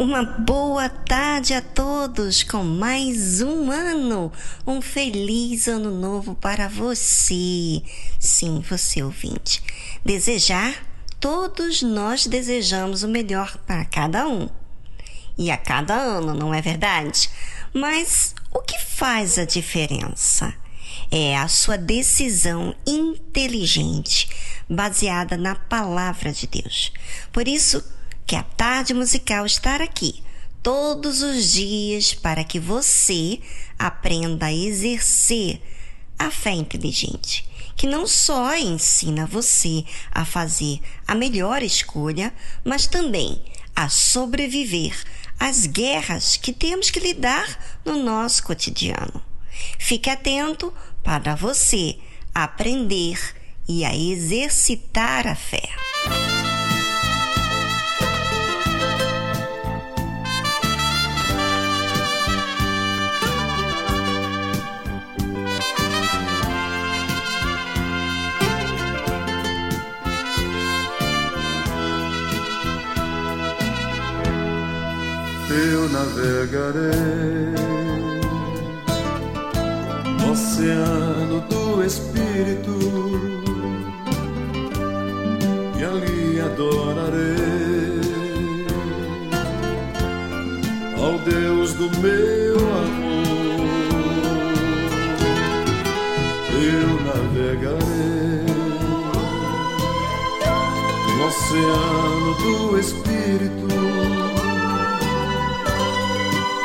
Uma boa tarde a todos com mais um ano. Um feliz ano novo para você. Sim, você ouvinte. Desejar, todos nós desejamos o melhor para cada um. E a cada ano, não é verdade? Mas o que faz a diferença? É a sua decisão inteligente, baseada na palavra de Deus. Por isso que a tarde musical estar aqui todos os dias para que você aprenda a exercer a fé inteligente, que não só ensina você a fazer a melhor escolha, mas também a sobreviver às guerras que temos que lidar no nosso cotidiano. Fique atento para você aprender e a exercitar a fé. Eu navegarei no oceano do Espírito e ali adorarei ao Deus do meu amor. Eu navegarei no oceano do Espírito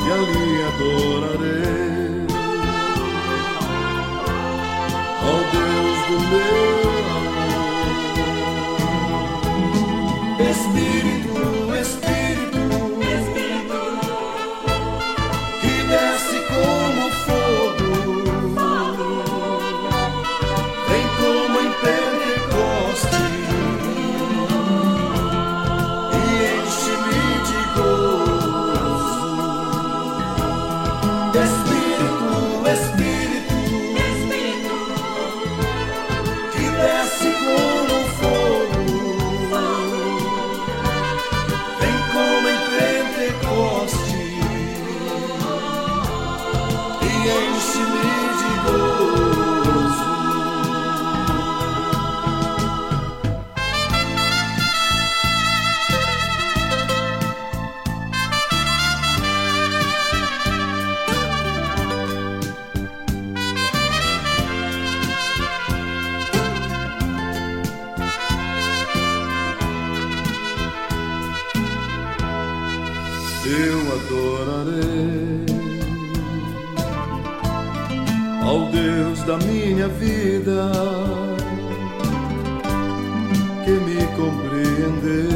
e ali adorarei ao Deus do meu amor. Espírito, minha vida que me compreendeu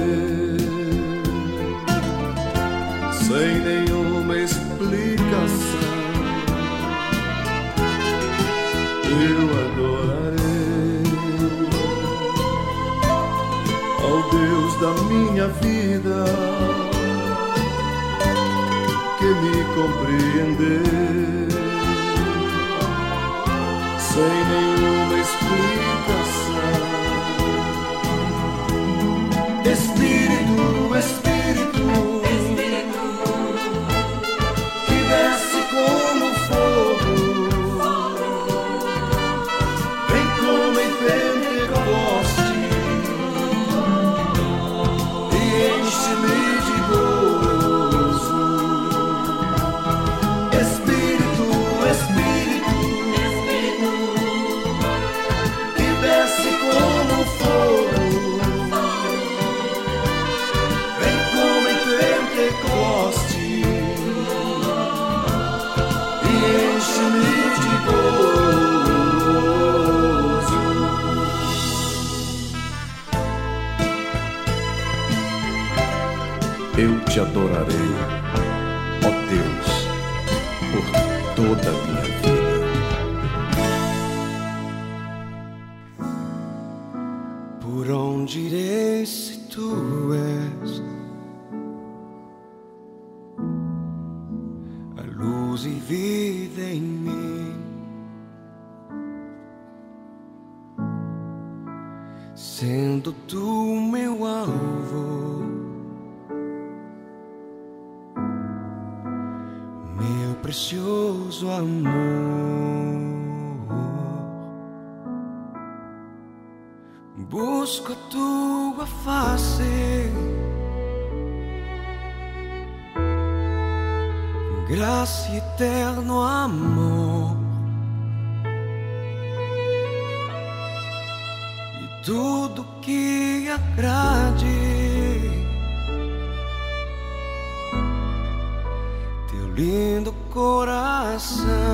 sem nenhuma explicação. Eu adorarei ao Deus da minha vida que me compreendeu te adorarei, ó Deus, por toda a minha vida. Por onde irei se tu és a luz e vida em mim? Sendo tu meu alvo, precioso amor. Busco a tua face, graça eterno amor. E tudo que agrade. Coração.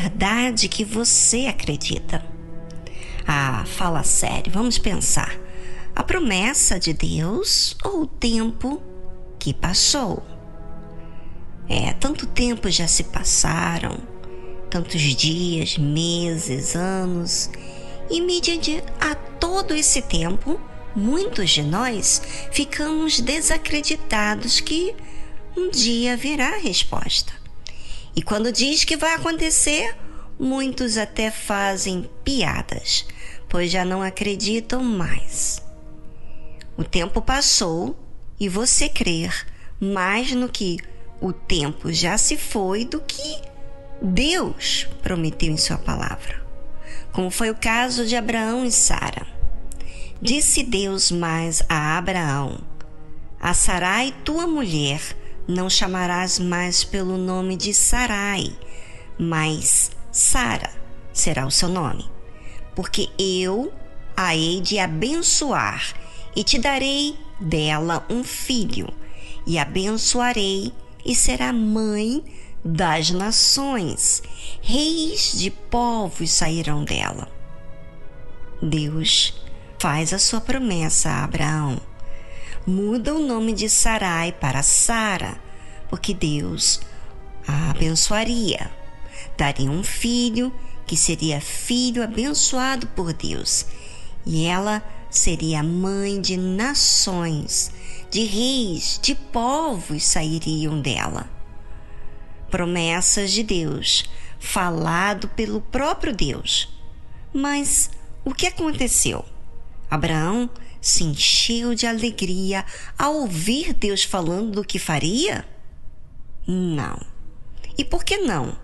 Verdade que você acredita? Ah, fala sério, vamos pensar. A promessa de Deus ou o tempo que passou? É, tanto tempo já se passaram, tantos dias, meses, anos, e mediante a todo esse tempo, muitos de nós ficamos desacreditados que um dia haverá a resposta. E quando diz que vai acontecer, muitos até fazem piadas, pois já não acreditam mais. O tempo passou e você crer mais no que o tempo já se foi do que Deus prometeu em Sua palavra, como foi o caso de Abraão e Sara. Disse Deus mais a Abraão: A Sarai, tua mulher, não chamarás mais pelo nome de Sarai, mas Sara será o seu nome, porque eu a hei de abençoar e te darei dela um filho, e abençoarei e será mãe das nações, reis de povos sairão dela. Deus faz a sua promessa a Abraão. Muda o nome de Sarai para Sara, porque Deus a abençoaria. Daria um filho que seria filho abençoado por Deus, e ela seria mãe de nações, de reis, de povos sairiam dela. Promessas de Deus, falado pelo próprio Deus. Mas o que aconteceu? Abraão se encheu de alegria ao ouvir Deus falando do que faria? Não. E por que não?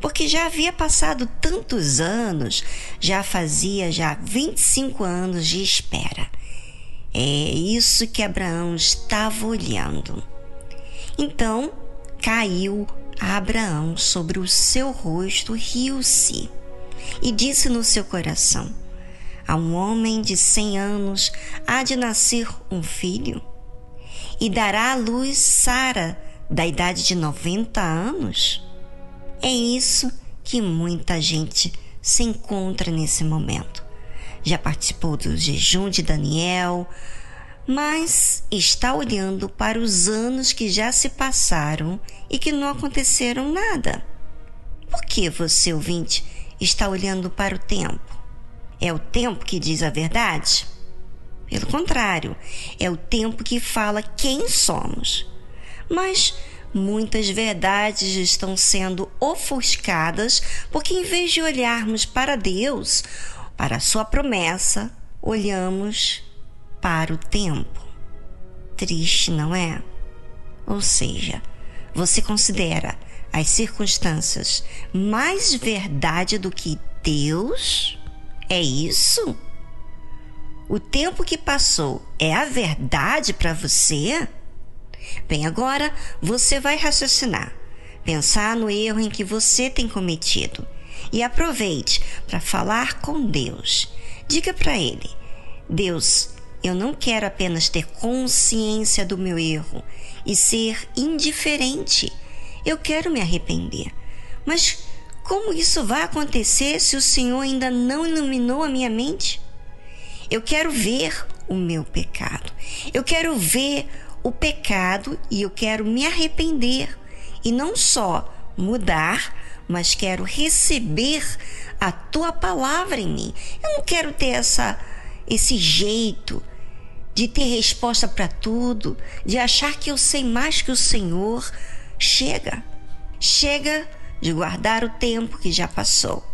Porque já havia passado tantos anos, já fazia já 25 anos de espera. É isso que Abraão estava olhando. Então caiu Abraão sobre o seu rosto, riu-se e disse no seu coração: a um homem de cem anos há de nascer um filho? E dará à luz Sara, da idade de noventa anos? É isso que muita gente se encontra nesse momento. Já participou do jejum de Daniel, mas está olhando para os anos que já se passaram e que não aconteceram nada. Por que você, ouvinte, está olhando para o tempo? É o tempo que diz a verdade? Pelo contrário, é o tempo que fala quem somos. Mas muitas verdades estão sendo ofuscadas porque, em vez de olharmos para Deus, para a Sua promessa, olhamos para o tempo. Triste, não é? Ou seja, você considera as circunstâncias mais verdade do que Deus? É isso? O tempo que passou é a verdade para você? Bem, agora você vai raciocinar, pensar no erro em que você tem cometido e aproveite para falar com Deus. Diga para Ele: Deus, eu não quero apenas ter consciência do meu erro e ser indiferente. Eu quero me arrepender. Mas como isso vai acontecer se o Senhor ainda não iluminou a minha mente? Eu quero ver o meu pecado. Eu quero ver o pecado e eu quero me arrepender e não só mudar, mas quero receber a tua palavra em mim. Eu não quero ter essa esse jeito de ter resposta para tudo, de achar que eu sei mais que o Senhor. Chega. Chega de guardar o tempo que já passou.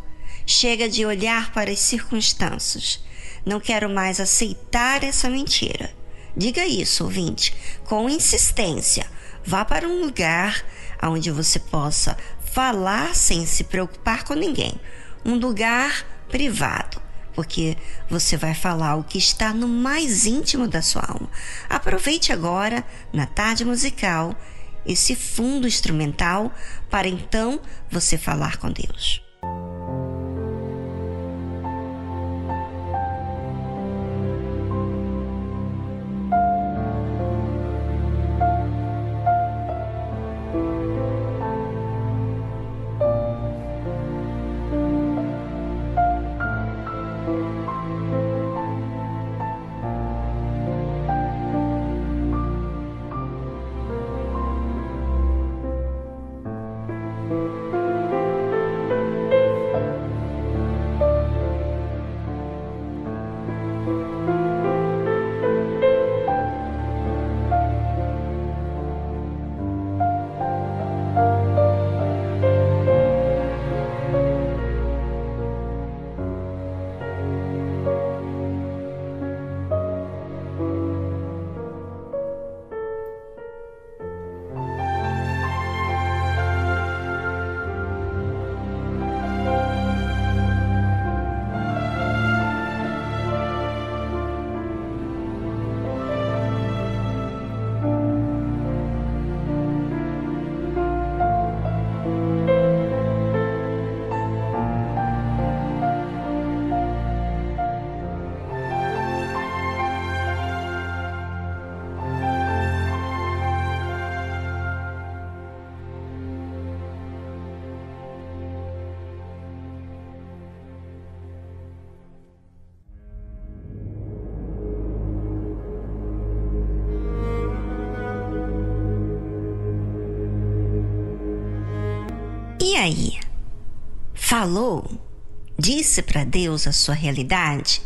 Chega de olhar para as circunstâncias. Não quero mais aceitar essa mentira. Diga isso, ouvinte, com insistência. Vá para um lugar onde você possa falar sem se preocupar com ninguém. Um lugar privado, porque você vai falar o que está no mais íntimo da sua alma. Aproveite agora, na tarde musical, esse fundo instrumental para então você falar com Deus. Falou? Disse para Deus a sua realidade?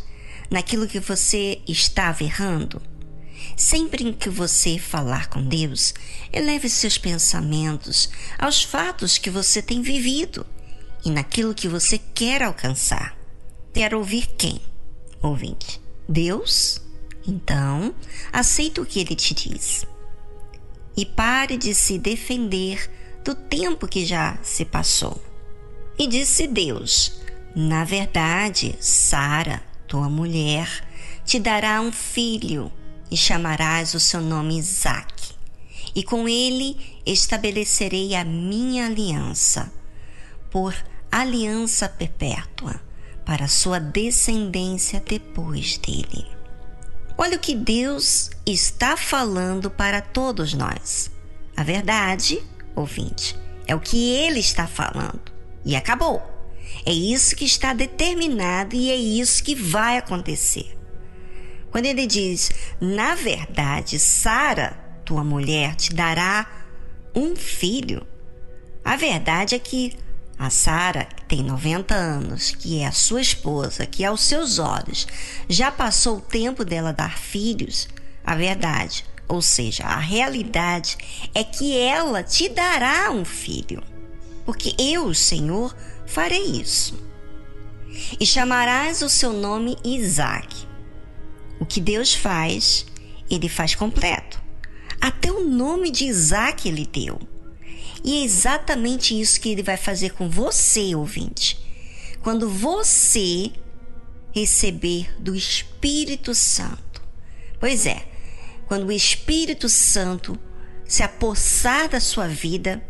Naquilo que você estava errando? Sempre que você falar com Deus, eleve seus pensamentos aos fatos que você tem vivido e naquilo que você quer alcançar. Quer ouvir quem? Ouvinte. Deus? Então, aceita o que ele te diz. E pare de se defender do tempo que já se passou. E disse Deus: Na verdade, Sara, tua mulher, te dará um filho e chamarás o seu nome Isaque. E com ele estabelecerei a minha aliança, por aliança perpétua, para sua descendência depois dele. Olha o que Deus está falando para todos nós. A verdade, ouvinte, é o que ele está falando. E acabou. É isso que está determinado e é isso que vai acontecer. Quando ele diz, na verdade, Sara, tua mulher, te dará um filho, a verdade é que a Sara, que tem 90 anos, que é a sua esposa, que aos seus olhos já passou o tempo dela dar filhos, a verdade, ou seja, a realidade é que ela te dará um filho. Porque eu, Senhor, farei isso. E chamarás o seu nome Isaac, o que Deus faz, ele faz completo. Até o nome de Isaac ele deu. E é exatamente isso que ele vai fazer com você, ouvinte. Quando você receber do Espírito Santo. Pois é, quando o Espírito Santo se apossar da sua vida,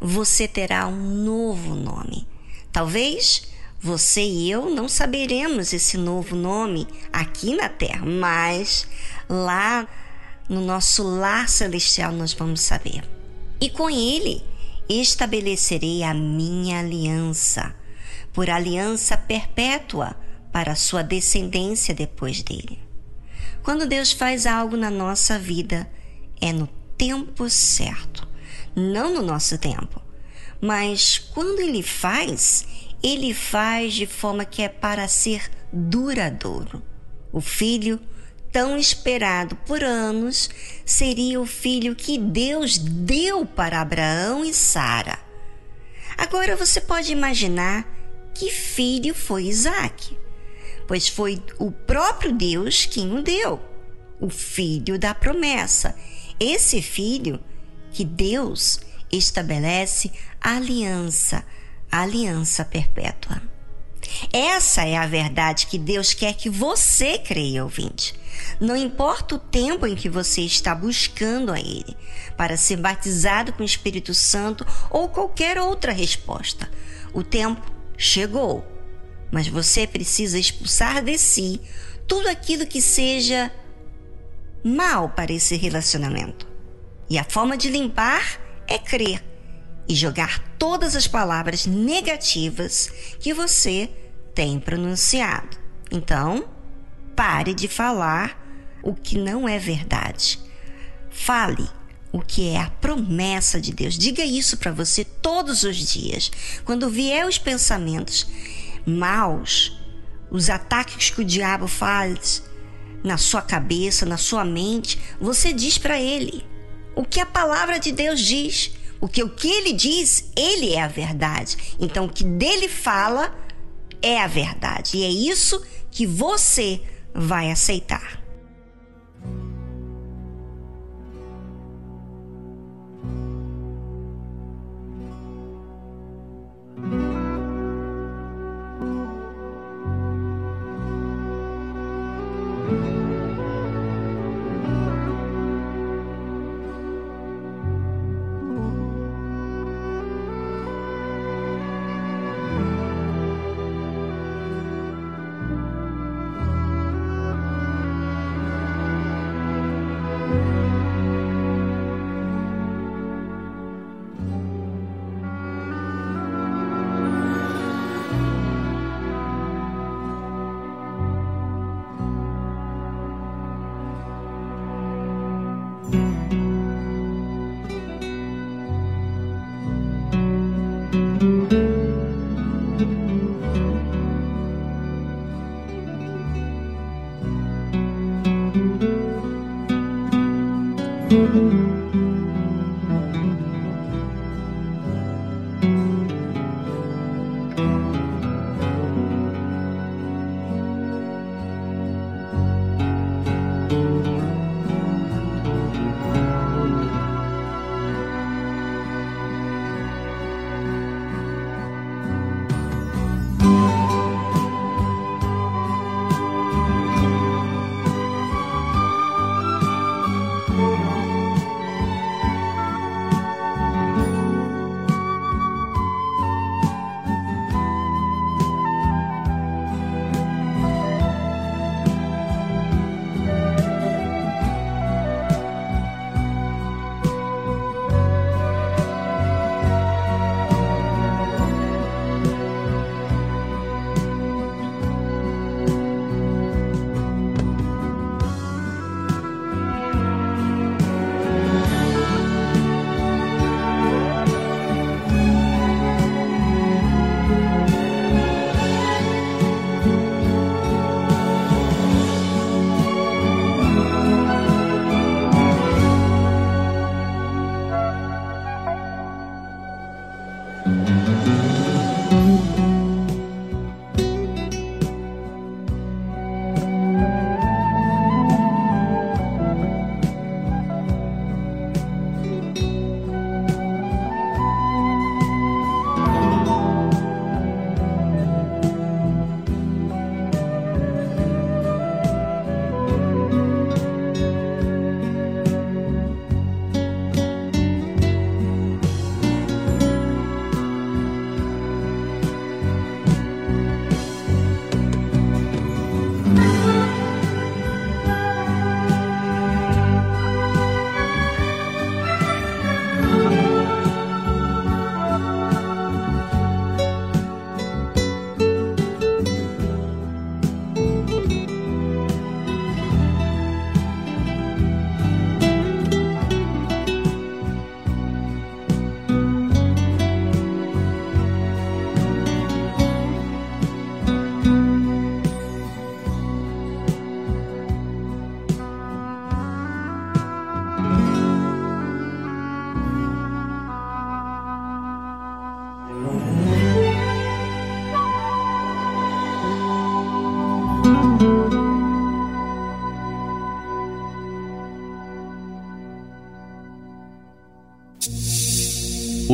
você terá um novo nome. Talvez você e eu não saberemos esse novo nome aqui na Terra, mas lá no nosso lar celestial nós vamos saber. E com ele estabelecerei a minha aliança, por aliança perpétua para a sua descendência depois dele. Quando Deus faz algo na nossa vida, é no tempo certo, não no nosso tempo. Mas quando ele faz, ele faz de forma que é para ser duradouro. O filho, tão esperado por anos, seria o filho que Deus deu para Abraão e Sara. Agora você pode imaginar que filho foi Isaac, pois foi o próprio Deus quem o deu, o filho da promessa. Esse filho que Deus estabelece aliança aliança perpétua. Essa é a verdade que Deus quer que você creia, ouvinte. Não importa o tempo em que você está buscando a Ele para ser batizado com o Espírito Santo ou qualquer outra resposta, o tempo chegou. Mas você precisa expulsar de si tudo aquilo que seja mal para esse relacionamento. E a forma de limpar é crer e jogar todas as palavras negativas que você tem pronunciado. Então, pare de falar o que não é verdade. Fale o que é a promessa de Deus. Diga isso para você todos os dias. Quando vier os pensamentos maus, os ataques que o diabo faz na sua cabeça, na sua mente, você diz para ele o que a palavra de Deus diz. Porque o que ele diz, ele é a verdade. Então, o que dele fala é a verdade. E é isso que você vai aceitar.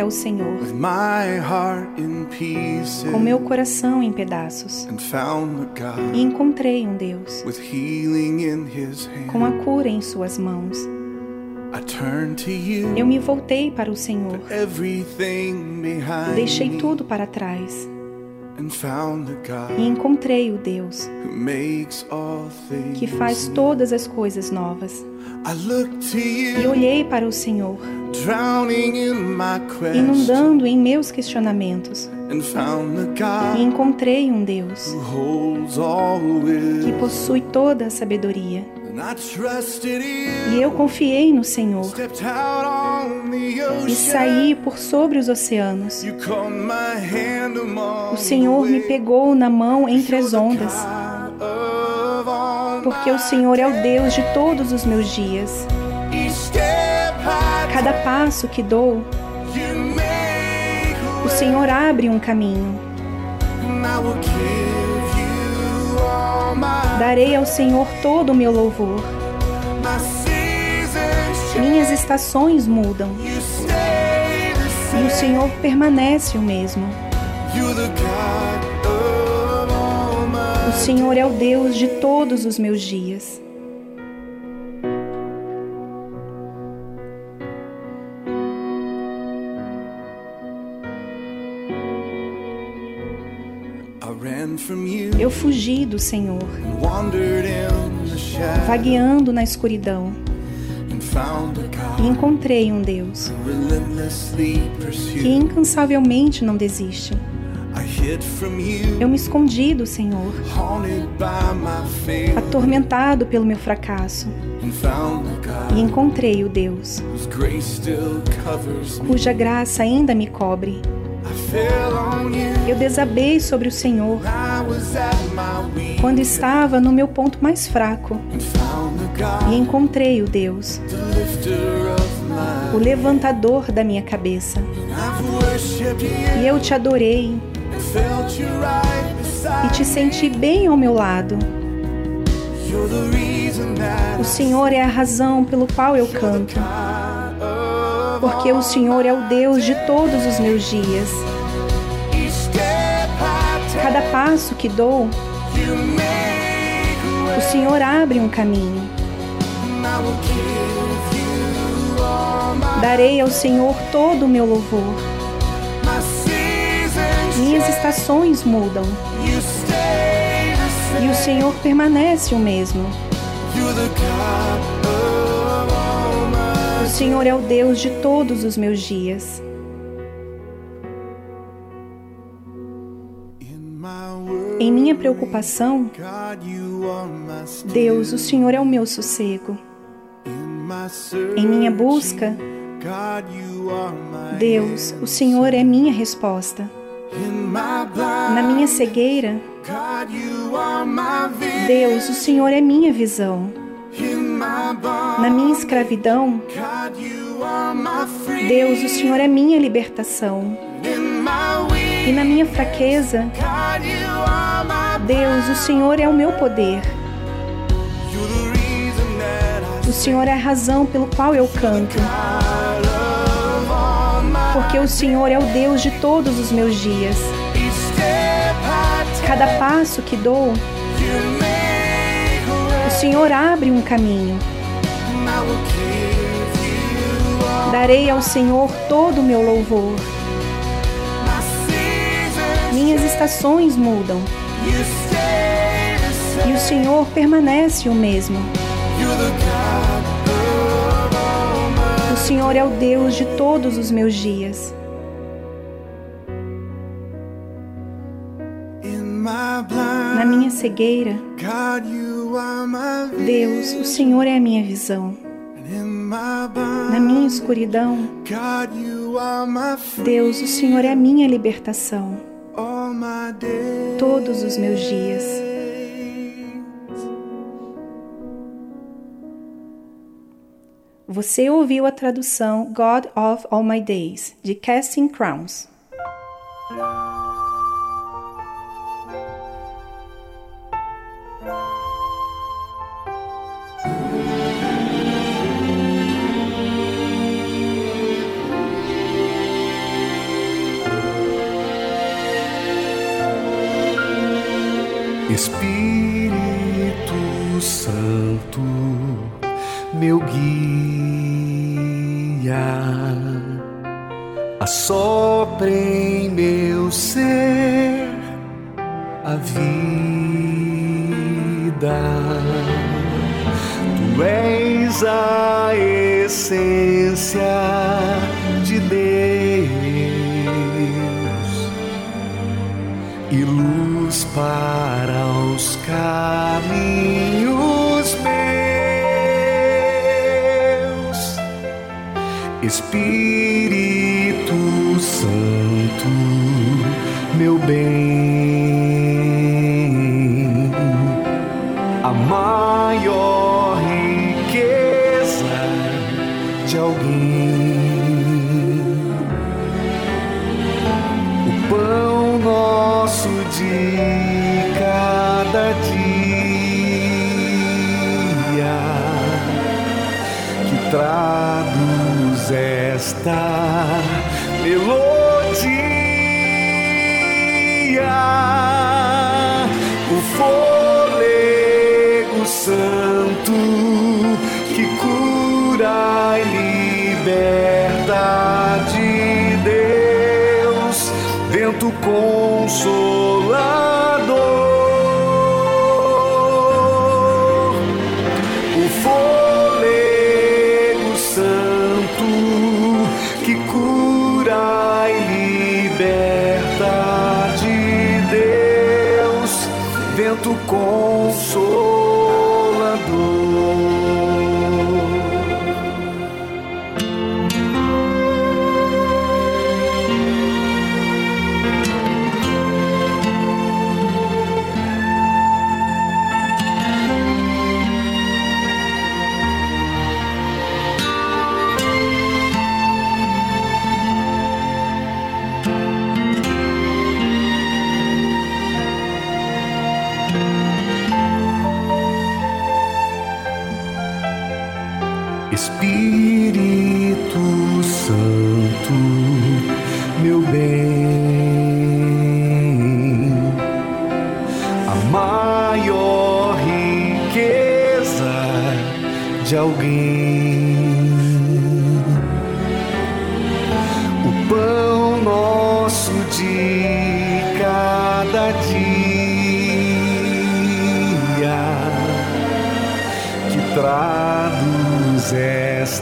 Até o Senhor. Com meu coração em pedaços. e encontrei um Deus. com a cura em suas mãos. Eu me voltei para o Senhor, deixei tudo para trás. e encontrei o Deus que faz todas as coisas novas. E olhei para o Senhor, inundando em meus questionamentos. E encontrei um Deus que possui toda a sabedoria. E eu confiei no Senhor e saí por sobre os oceanos. O Senhor me pegou na mão entre as ondas porque o Senhor é o Deus de todos os meus dias. Cada passo que dou, o Senhor abre um caminho. Darei ao Senhor todo o meu louvor. Minhas estações mudam. E o Senhor permanece o mesmo. O Senhor é o Deus de todos os meus dias. Eu fugi do Senhor, vagueando na escuridão, e encontrei um Deus que incansavelmente não desiste. Eu me escondi do Senhor, atormentado pelo meu fracasso, e encontrei o Deus cuja graça ainda me cobre. Eu desabei sobre o Senhor quando estava no meu ponto mais fraco e encontrei o Deus, o levantador da minha cabeça. E eu te adorei e te senti bem ao meu lado. O Senhor é a razão pelo qual eu canto, porque o Senhor é o Deus de todos os meus dias. Cada passo que dou, o Senhor abre um caminho. Darei ao Senhor todo o meu louvor minhas estações mudam. E o Senhor permanece o mesmo. O Senhor é o Deus de todos os meus dias. Em minha preocupação, Deus, o Senhor é o meu sossego. Em minha busca, Deus, o Senhor é minha resposta. Na minha cegueira, Deus, o Senhor é minha visão. Na minha escravidão, Deus, o Senhor é minha libertação. E na minha fraqueza, Deus, o Senhor é o meu poder. O Senhor é a razão pelo qual eu canto porque o Senhor é o Deus de todos os meus dias. Cada passo que dou, o Senhor abre um caminho. Darei ao Senhor todo o meu louvor. Minhas estações mudam. E o Senhor permanece o mesmo. Senhor é o Deus de todos os meus dias. Na minha cegueira, Deus, o Senhor é a minha visão. Na minha escuridão, Deus, o Senhor é a minha libertação. todos os meus dias. Você ouviu a tradução God of All My Days, de Casting Crowns. Espírito Santo, meu guia, assopre em meu ser a vida. Tu és a essência de Deus e luz para os caminhos Espírito Santo, meu bem, a maior riqueza de alguém. O pão nosso de cada dia que esta melodia, o fôlego santo que cura e liberta de Deus, vento consolador,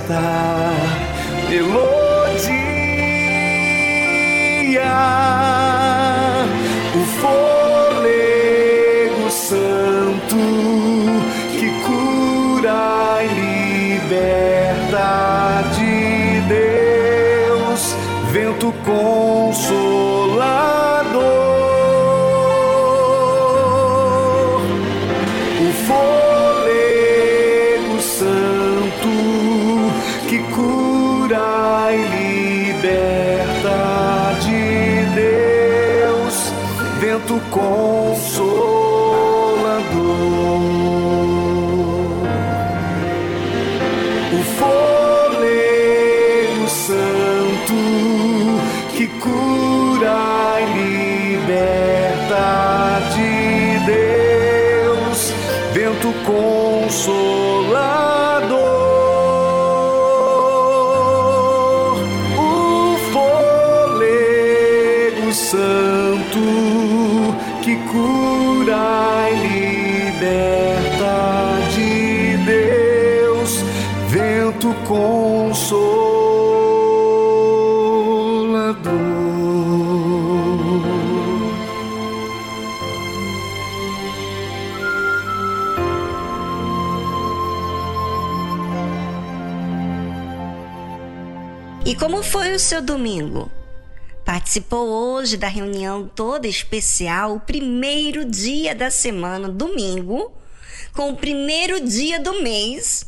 esta vento como foi o seu domingo? participou hoje da reunião toda especial, o primeiro dia da semana, domingo, com o primeiro dia do mês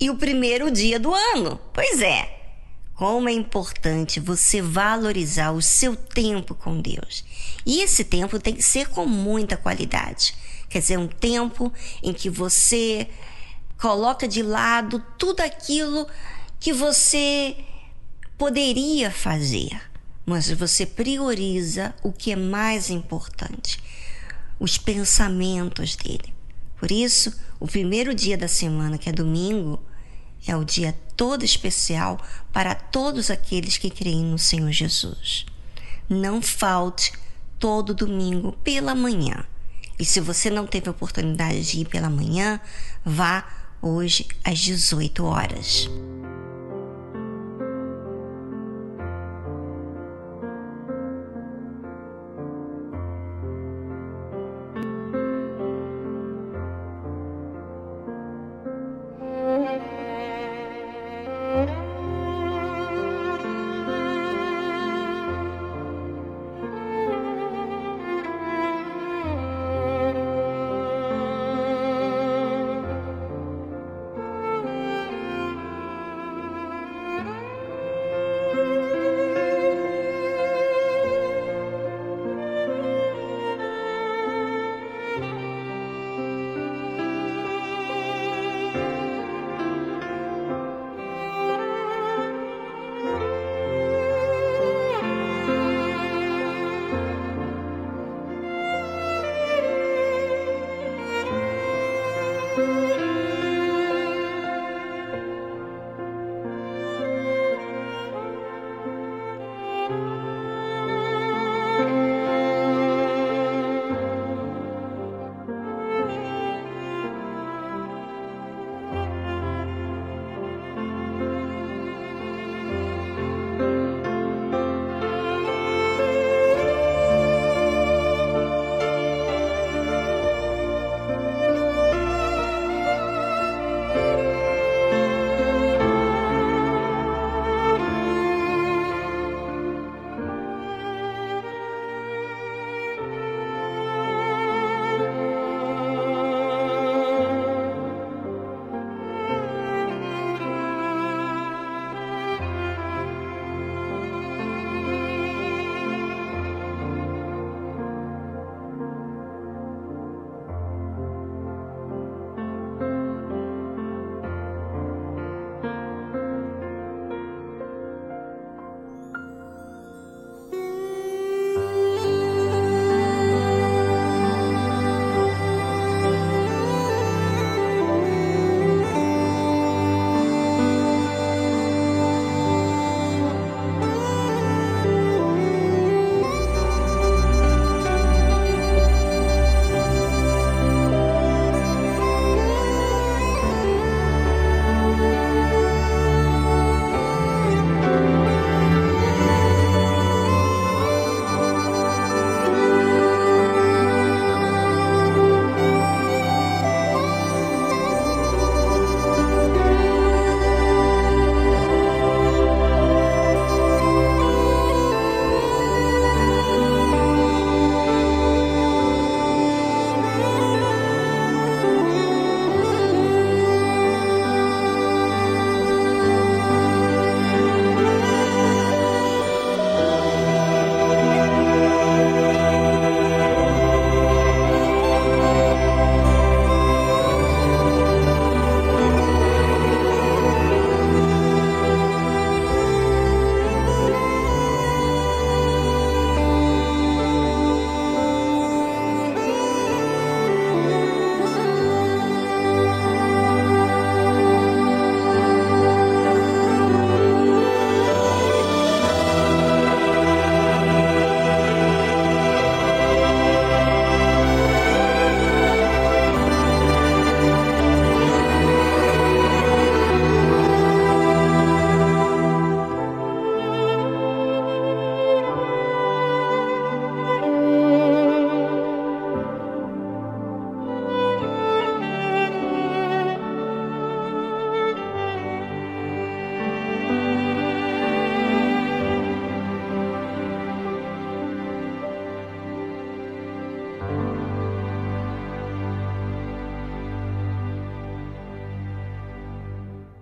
e o primeiro dia do ano. Pois é, como é importante você valorizar o seu tempo com Deus. E esse tempo tem que ser com muita qualidade. Quer dizer, um tempo em que você coloca de lado tudo aquilo que você poderia fazer, mas você prioriza o que é mais importante, os pensamentos dele. Por isso, o primeiro dia da semana, que é domingo, é o dia todo especial para todos aqueles que creem no Senhor Jesus. Não falte todo domingo pela manhã. E se você não teve a oportunidade de ir pela manhã, vá hoje às 18 horas.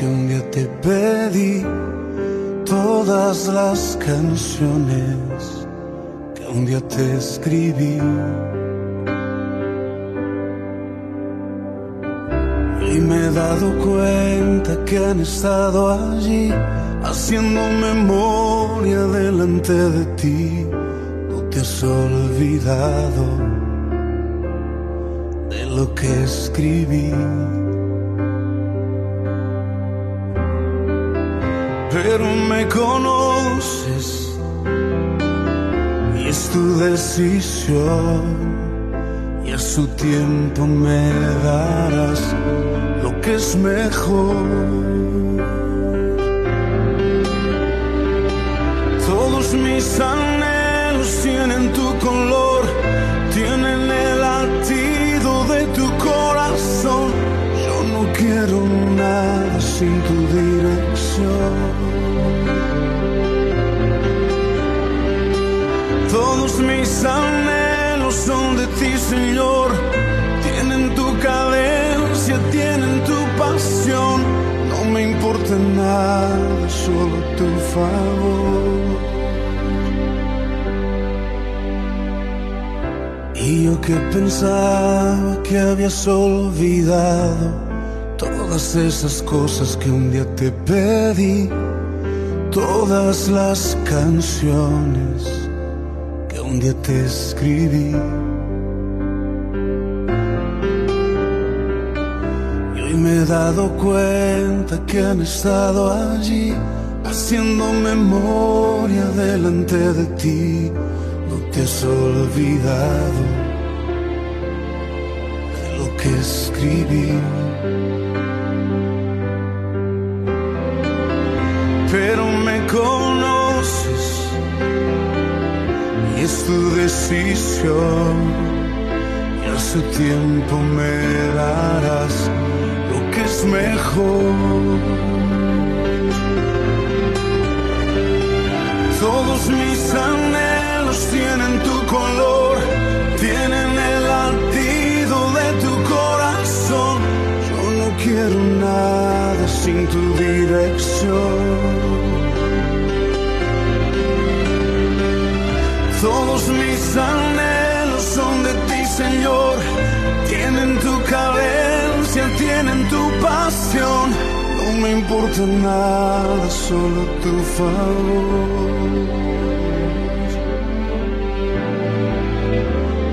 Que un día te pedí, todas las canciones que un día te escribí. Y me he dado cuenta que han estado allí, haciendo memoria delante de ti. No te has olvidado de lo que escribí. Y a su tiempo me darás lo que es mejor. Nada, solo tu favor. Y yo que pensaba que habías olvidado todas esas cosas que un día te pedí, todas las canciones un día te escribí. Me he dado cuenta que han estado allí, haciendo memoria delante de ti. No te has olvidado de lo que escribí. Pero me conoces y es tu decisión y su tiempo me darás mejor. Todos mis anhelos tienen tu color, tienen el latido de tu corazón. Yo no quiero nada sin tu dirección. Todos mis anhelos son de ti, Señor. Cadencia, tienen tu pasión. No me importa nada, solo tu favor.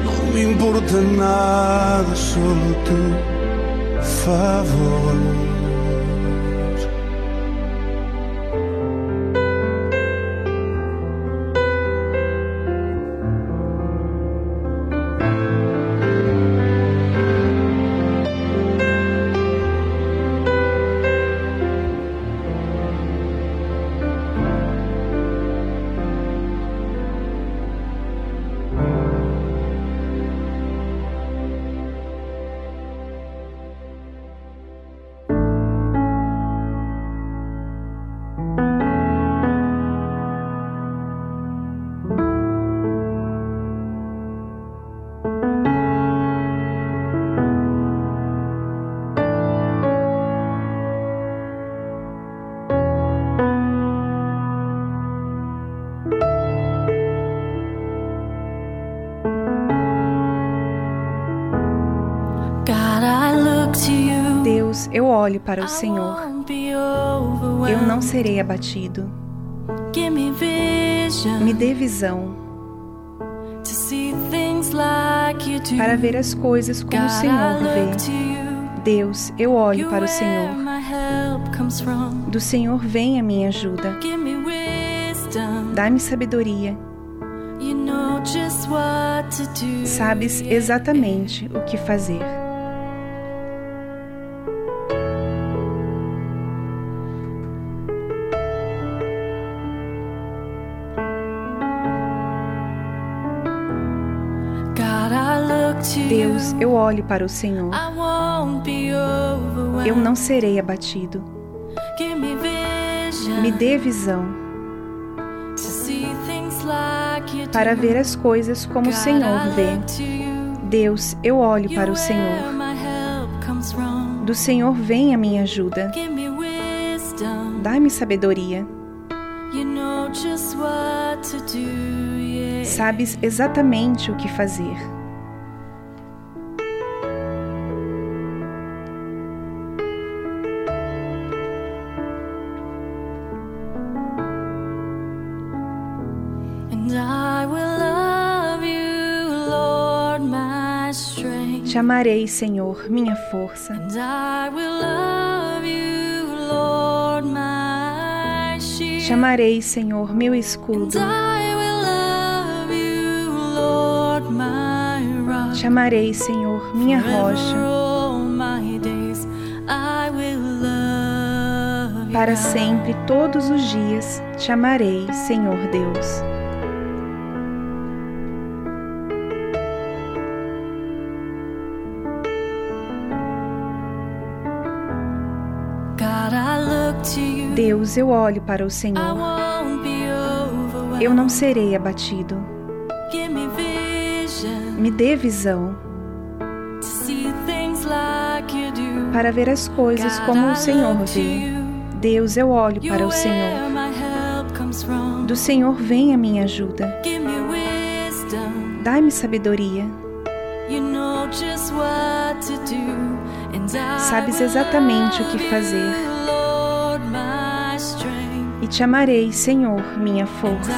No me importa nada, solo tu favor. Eu olho para o Senhor. Eu não serei abatido. Me dê visão para ver as coisas como o Senhor vê. Deus, eu olho para o Senhor. Do Senhor vem a minha ajuda. Dá-me sabedoria. Sabes exatamente o que fazer. Eu olho para o Senhor. Eu não serei abatido. Me dê visão para ver as coisas como o Senhor vê. Deus, eu olho para o Senhor. Do Senhor vem a minha ajuda. Dai-me sabedoria. Sabes exatamente o que fazer. Chamarei, Senhor, minha força. Chamarei, Senhor, meu escudo. Chamarei, Senhor, minha rocha. Para sempre, todos os dias, chamarei, Senhor Deus. Deus, eu olho para o Senhor. Eu não serei abatido. Me dê visão para ver as coisas como o Senhor vê. Deus, eu olho para o Senhor. Do Senhor vem a minha ajuda. Dai-me sabedoria. Sabes exatamente o que fazer e te amarei, Senhor, minha força.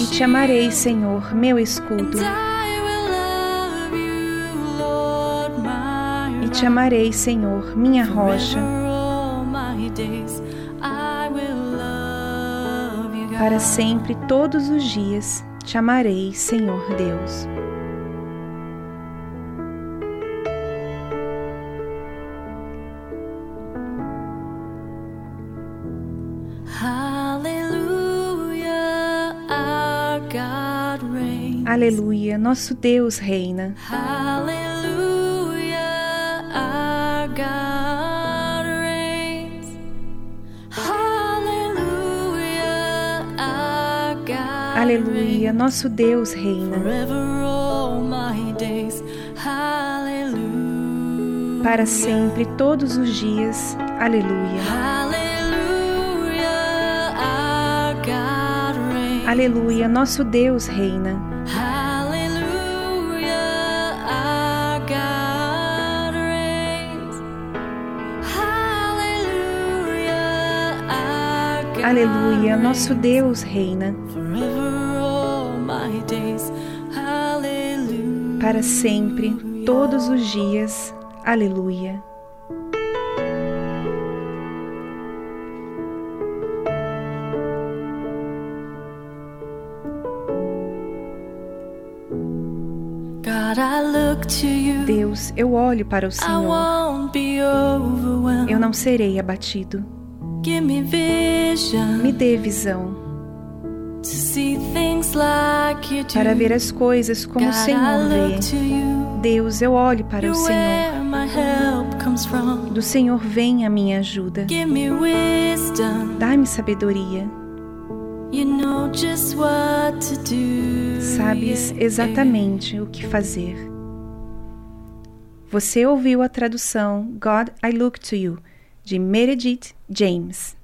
E te amarei, Senhor, meu escudo. E te amarei, Senhor, minha rocha. Para sempre, todos os dias, te amarei, Senhor Deus. Nosso Deus reina. Aleluia, our God reigns. Aleluia, our God Aleluia, nosso Deus reina. Para sempre, todos os dias. Aleluia. Aleluia, nosso Deus reina. Aleluia, nosso Deus reina. Para sempre, todos os dias. Aleluia. Deus, eu olho para o Senhor. Eu não serei abatido. Give me vision Me dê visão to see things like you do. para ver as coisas como o Senhor vê. Deus, eu olho para o Senhor. Do Senhor vem a minha ajuda. Dá-me sabedoria. You know just what to do. Sabes exatamente o que fazer. Você ouviu a tradução God I Look to You, de Meredith James.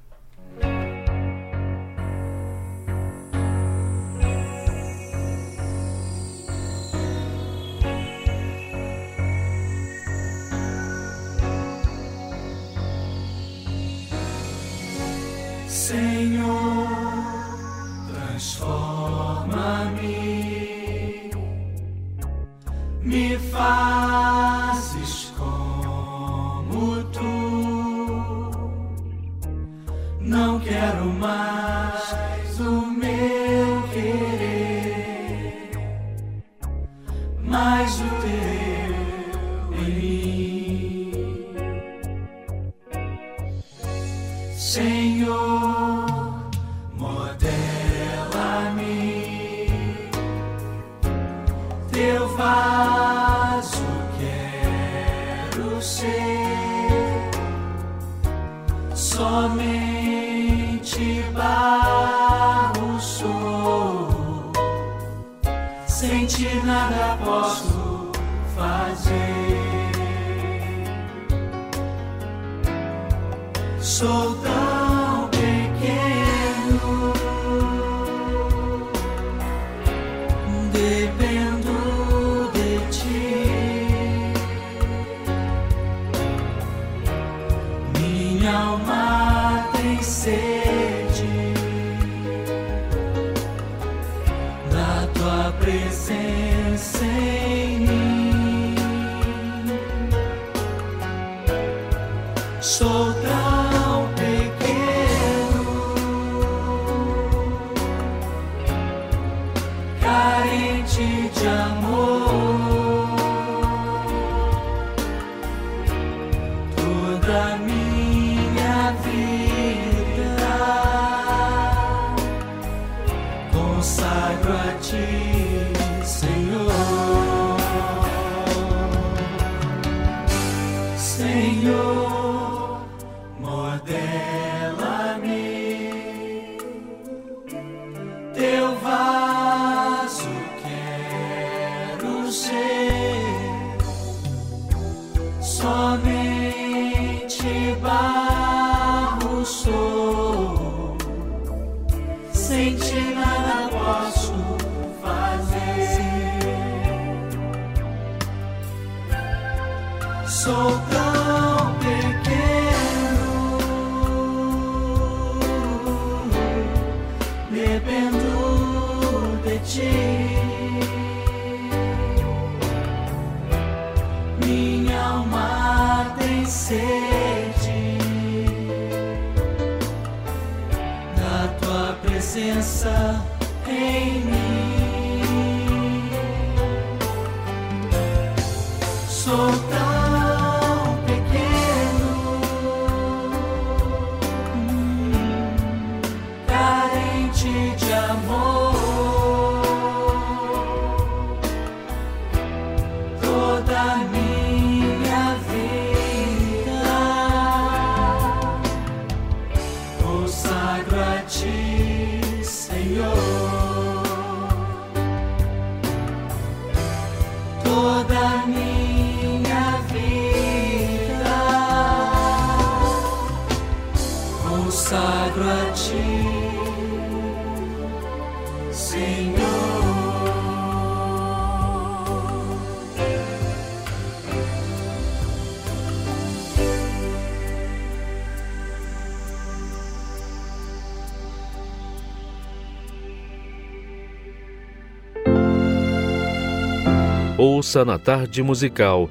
Ouça na tarde musical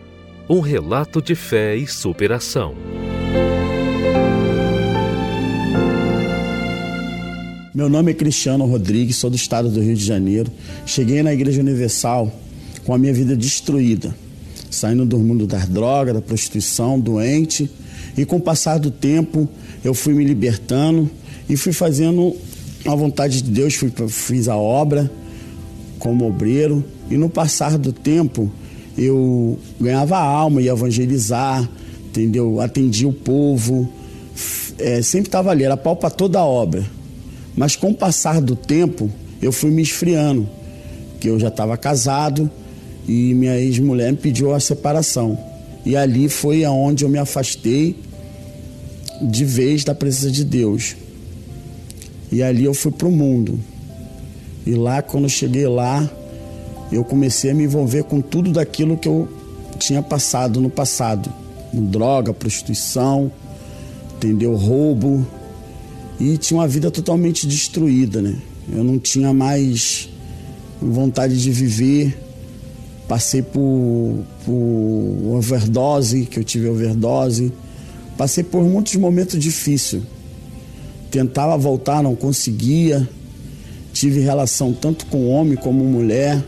um relato de fé e superação. Meu nome é Cristiano Rodrigues, sou do estado do Rio de Janeiro. Cheguei na Igreja Universal com a minha vida destruída, saindo do mundo das drogas, da prostituição, doente. E com o passar do tempo, eu fui me libertando e fui fazendo a vontade de Deus, fui, fiz a obra como obreiro. E no passar do tempo, eu ganhava alma, ia evangelizar, entendeu? Atendia o povo, é, sempre estava ali, era pau para toda a obra. Mas com o passar do tempo, eu fui me esfriando, que eu já estava casado e minha ex-mulher me pediu a separação. E ali foi aonde eu me afastei de vez da presença de Deus. E ali eu fui para o mundo. E lá, quando eu cheguei lá, eu comecei a me envolver com tudo daquilo que eu tinha passado no passado. Droga, prostituição, entendeu? Roubo. E tinha uma vida totalmente destruída, né? Eu não tinha mais vontade de viver. Passei por, por overdose, que eu tive overdose. Passei por muitos momentos difíceis. Tentava voltar, não conseguia. Tive relação tanto com homem como mulher.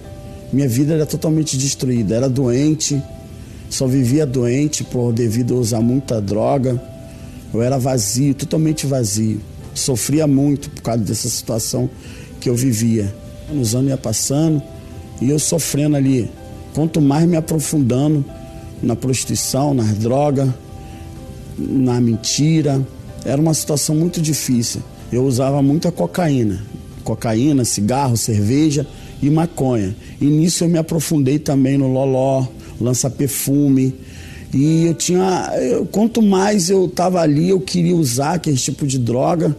Minha vida era totalmente destruída. Era doente, só vivia doente por devido a usar muita droga. Eu era vazio, totalmente vazio. Sofria muito por causa dessa situação que eu vivia. Os anos ia passando e eu sofrendo ali quanto mais me aprofundando na prostituição, nas drogas, na mentira. Era uma situação muito difícil. Eu usava muita cocaína. Cocaína, cigarro, cerveja e maconha. E nisso eu me aprofundei também no loló, lança perfume. E eu tinha. Eu, quanto mais eu estava ali, eu queria usar aquele tipo de droga.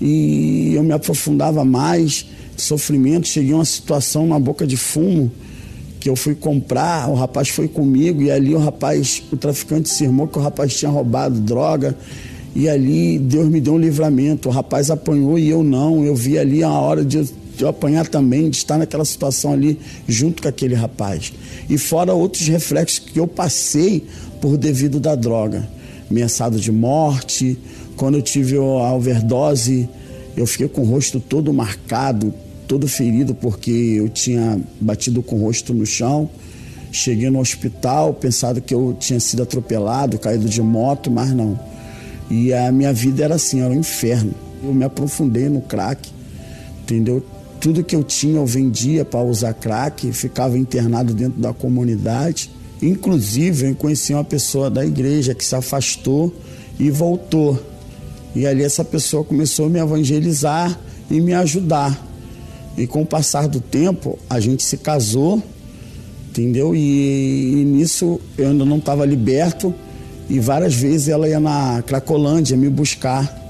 E eu me aprofundava mais. Sofrimento. Cheguei a uma situação na boca de fumo que eu fui comprar, o rapaz foi comigo e ali o rapaz, o traficante se irmou que o rapaz tinha roubado droga e ali Deus me deu um livramento. O rapaz apanhou e eu não. Eu vi ali a hora de eu, apanhar também, de estar naquela situação ali junto com aquele rapaz. E fora outros reflexos que eu passei por devido da droga. Ameaçado de morte, quando eu tive a overdose, eu fiquei com o rosto todo marcado, todo ferido porque eu tinha batido com o rosto no chão. Cheguei no hospital pensado que eu tinha sido atropelado, caído de moto, mas não. E a minha vida era assim, era um inferno. Eu me aprofundei no crack, entendeu? Tudo que eu tinha eu vendia para usar crack, ficava internado dentro da comunidade. Inclusive, eu conheci uma pessoa da igreja que se afastou e voltou. E ali essa pessoa começou a me evangelizar e me ajudar. E com o passar do tempo, a gente se casou, entendeu? E, e nisso eu ainda não estava liberto. E várias vezes ela ia na Cracolândia me buscar.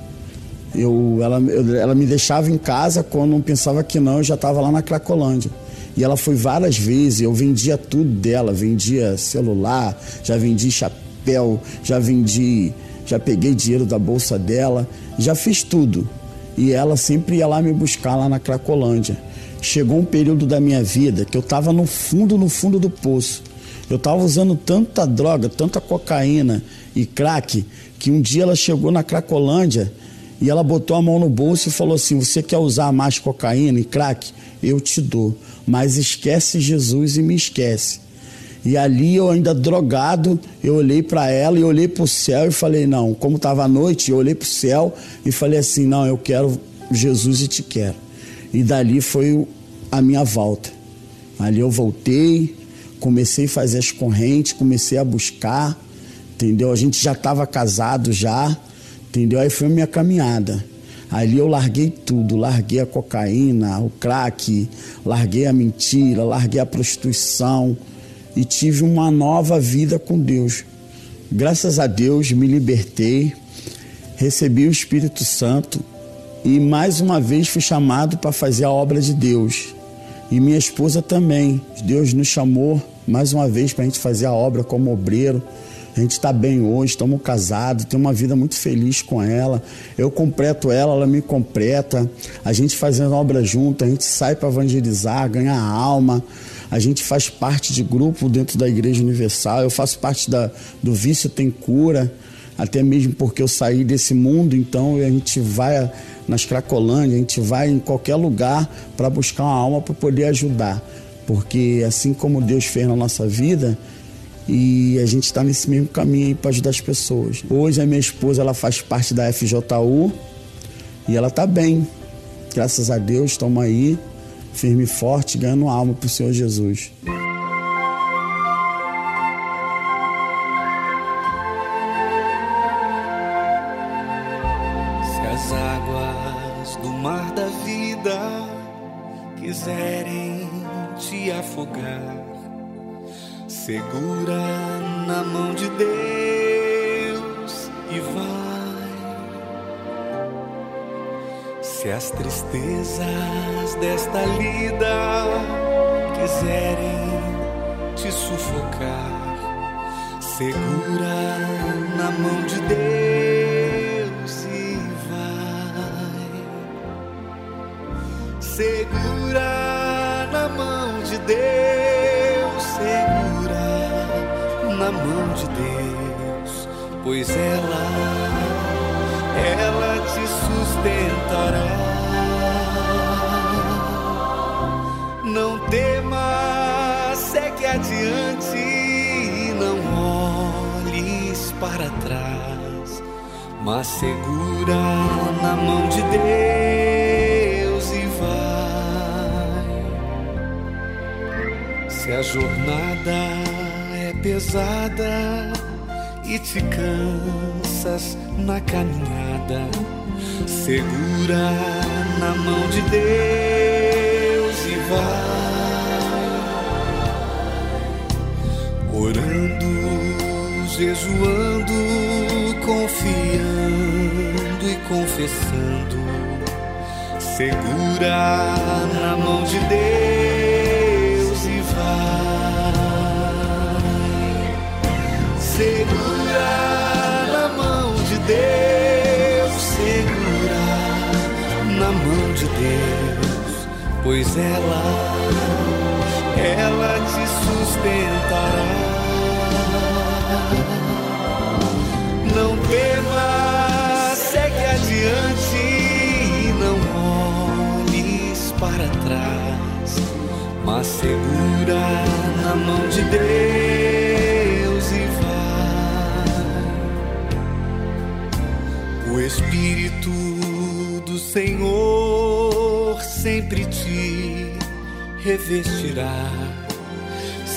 Eu, ela, eu, ela me deixava em casa quando não pensava que não, eu já estava lá na Cracolândia. E ela foi várias vezes, eu vendia tudo dela, vendia celular, já vendi chapéu, já vendi, já peguei dinheiro da bolsa dela, já fiz tudo e ela sempre ia lá me buscar lá na Cracolândia. Chegou um período da minha vida que eu estava no fundo, no fundo do poço. Eu estava usando tanta droga, tanta cocaína e crack, que um dia ela chegou na Cracolândia e ela botou a mão no bolso e falou assim: Você quer usar mais cocaína e crack? Eu te dou, mas esquece Jesus e me esquece. E ali eu ainda drogado, eu olhei para ela e olhei para o céu e falei: não, como estava a noite, eu olhei para o céu e falei assim: não, eu quero Jesus e te quero. E dali foi a minha volta. Ali eu voltei, comecei a fazer as correntes, comecei a buscar, entendeu? A gente já estava casado já, entendeu? Aí foi a minha caminhada. Ali eu larguei tudo, larguei a cocaína, o crack, larguei a mentira, larguei a prostituição e tive uma nova vida com Deus. Graças a Deus me libertei, recebi o Espírito Santo e mais uma vez fui chamado para fazer a obra de Deus. E minha esposa também. Deus nos chamou mais uma vez para a gente fazer a obra como obreiro. A gente está bem hoje, estamos casados, tenho uma vida muito feliz com ela. Eu completo ela, ela me completa. A gente fazendo obra junto, a gente sai para evangelizar, ganhar alma. A gente faz parte de grupo dentro da Igreja Universal. Eu faço parte da, do Vício Tem Cura, até mesmo porque eu saí desse mundo, então a gente vai nas Cracolândias, a gente vai em qualquer lugar para buscar uma alma para poder ajudar. Porque assim como Deus fez na nossa vida, e a gente está nesse mesmo caminho para ajudar as pessoas. Hoje a minha esposa ela faz parte da FJU e ela está bem. Graças a Deus, estamos aí firme e forte, ganhando alma para o Senhor Jesus. Tristezas desta lida quiserem te sufocar, segura na mão de Deus e vai. Segura na mão de Deus, segura na mão de Deus, pois ela, ela te sustentará. Não temas, segue adiante, não olhes para trás, mas segura na mão de Deus e vai. Se a jornada é pesada e te cansas na caminhada, segura na mão de Deus e vai orando, jejuando, confiando e confessando. Segura na mão de Deus e vai. Segura na mão de Deus, segura na mão de Deus, pois ela, ela te sustentará. Não temas, segue adiante e não olhes para trás, mas segura na mão de Deus e vai. O Espírito do Senhor sempre te revestirá.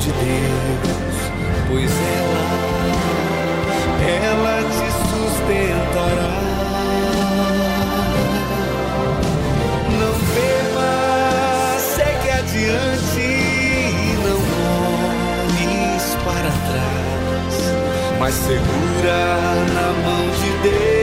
de Deus, pois ela, ela te sustentará. Não temas, segue adiante e não olhes para trás, mas segura na mão de Deus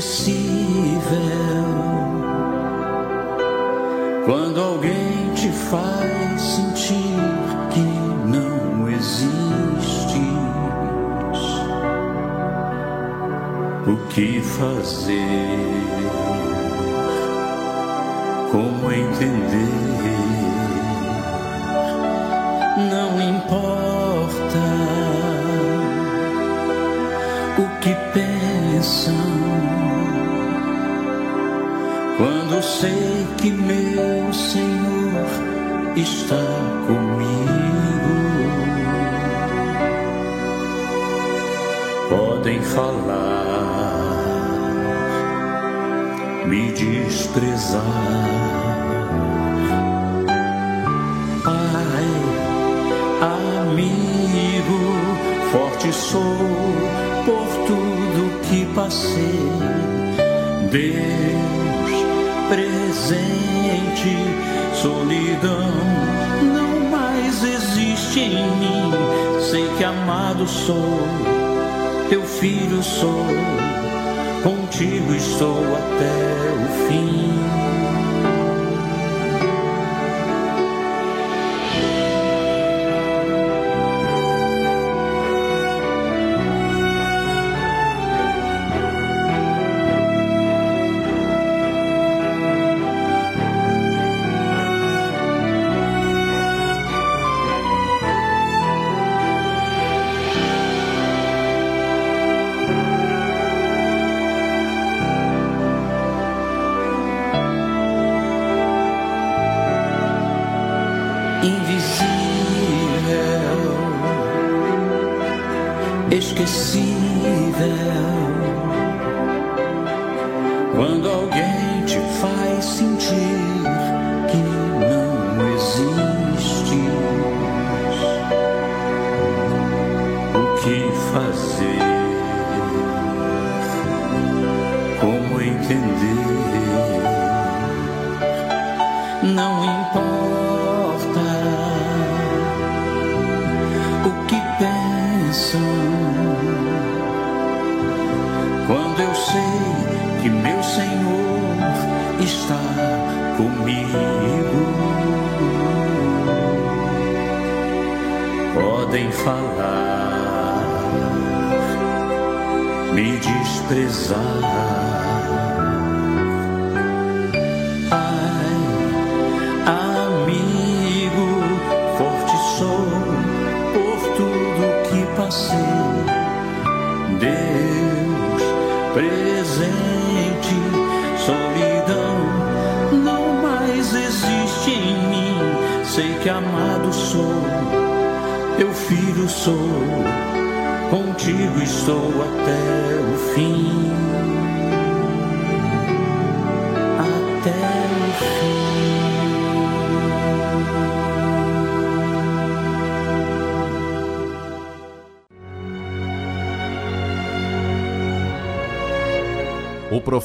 invisível, esquecível. Quando alguém te faz sentir que não existes, o que fazer? Como entender? Desprezar. Pai, amigo, forte sou por tudo que passei. Deus presente, solidão não mais existe em mim. Sei que amado sou, teu filho sou, contigo estou até o fim.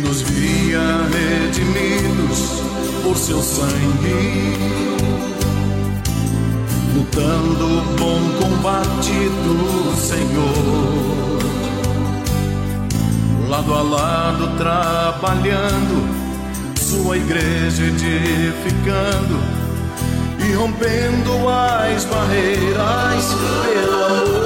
nos via redimidos por seu sangue, lutando o bom combate do Senhor, lado a lado trabalhando, sua igreja edificando e rompendo as barreiras pelo amor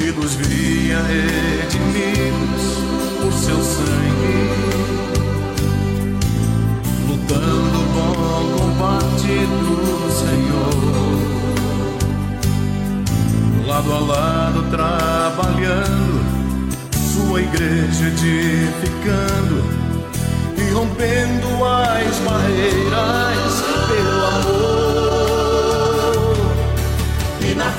e nos via redimidos por seu sangue, lutando o bom combate do Senhor, lado a lado trabalhando, sua igreja edificando e rompendo as barreiras pelo amor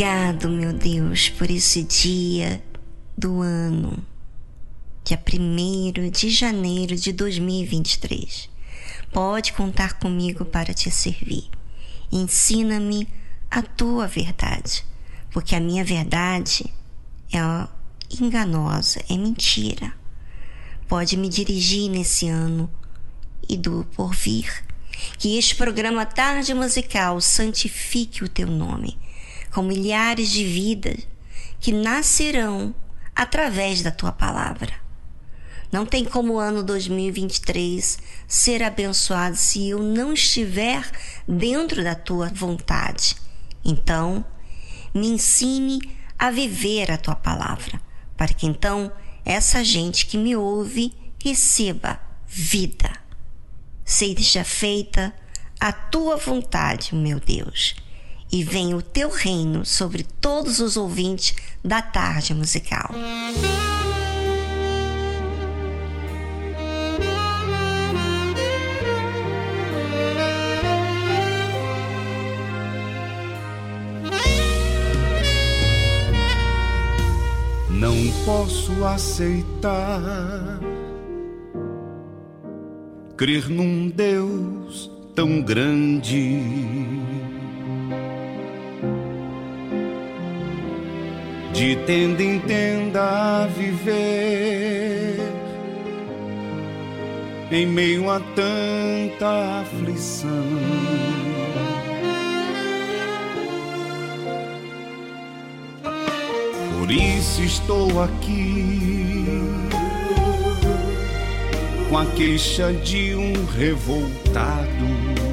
Obrigado, meu Deus, por esse dia do ano, dia 1 de janeiro de 2023. Pode contar comigo para te servir. Ensina-me a tua verdade, porque a minha verdade é enganosa, é mentira. Pode me dirigir nesse ano e do porvir. Que este programa Tarde Musical santifique o teu nome com milhares de vidas que nascerão através da tua palavra. Não tem como o ano 2023 ser abençoado se eu não estiver dentro da tua vontade. Então, me ensine a viver a tua palavra, para que então essa gente que me ouve receba vida. Seja feita a tua vontade, meu Deus e venha o teu reino sobre todos os ouvintes da tarde musical. Não posso aceitar crer num Deus tão grande de tenda em tenda a viver em meio a tanta aflição. Por isso estou aqui com a queixa de um revoltado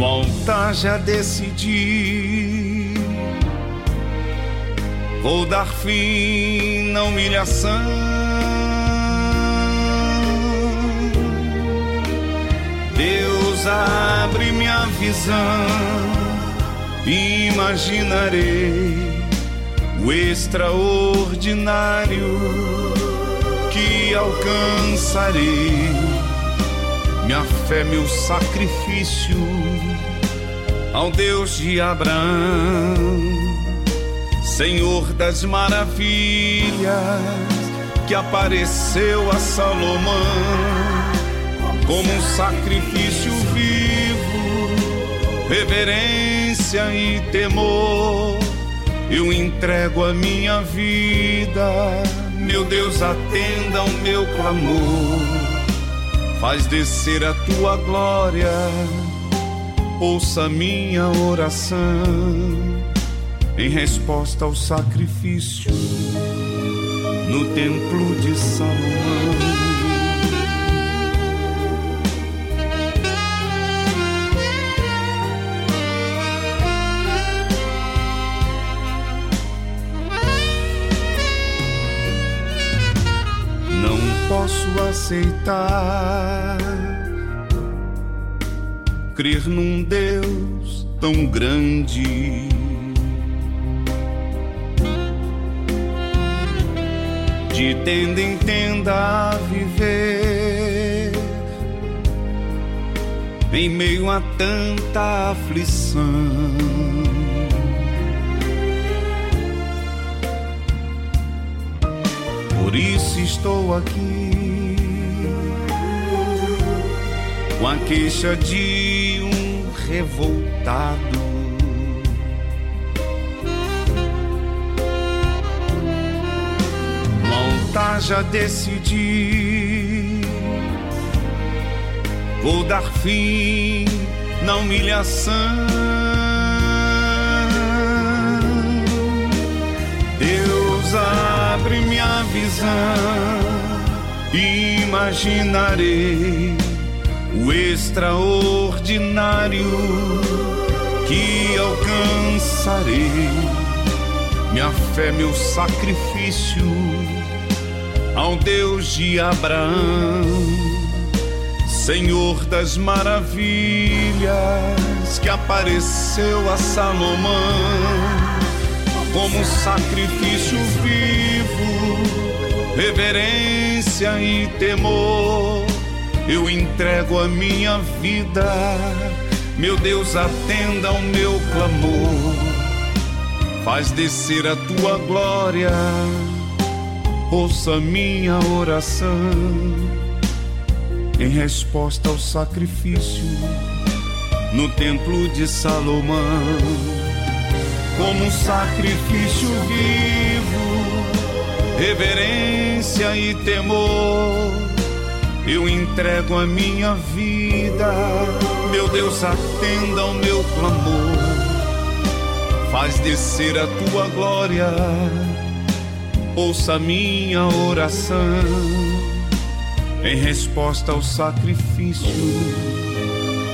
No altar já decidi. Vou dar fim na humilhação. Deus abre minha visão. Imaginarei o extraordinário que alcançarei minha fé, meu sacrifício ao Deus de Abraão, Senhor das maravilhas, que apareceu a Salomão como um sacrifício vivo, reverência e temor. Eu entrego a minha vida, meu Deus, atenda o meu clamor faz descer a tua glória, ouça minha oração em resposta ao sacrifício no templo de Salomão. Não posso aceitar Crer num Deus tão grande. De tenda em tenda viver em meio a tanta aflição. Por isso estou aqui com a queixa de revoltado. Montar já decidi. Vou dar fim na humilhação. abre minha visão, imaginarei o extraordinário que alcançarei. Minha fé, meu sacrifício ao Deus de Abraão, Senhor das maravilhas que apareceu a Salomão como sacrifício vivo, reverência e temor. Eu entrego a minha vida, meu Deus, atenda ao meu clamor. Faz descer a tua glória, ouça minha oração. Em resposta ao sacrifício no templo de Salomão como um sacrifício vivo, reverência e temor. Eu entrego a minha vida, meu Deus, atenda ao meu clamor. Faz descer a tua glória, ouça a minha oração. Em resposta ao sacrifício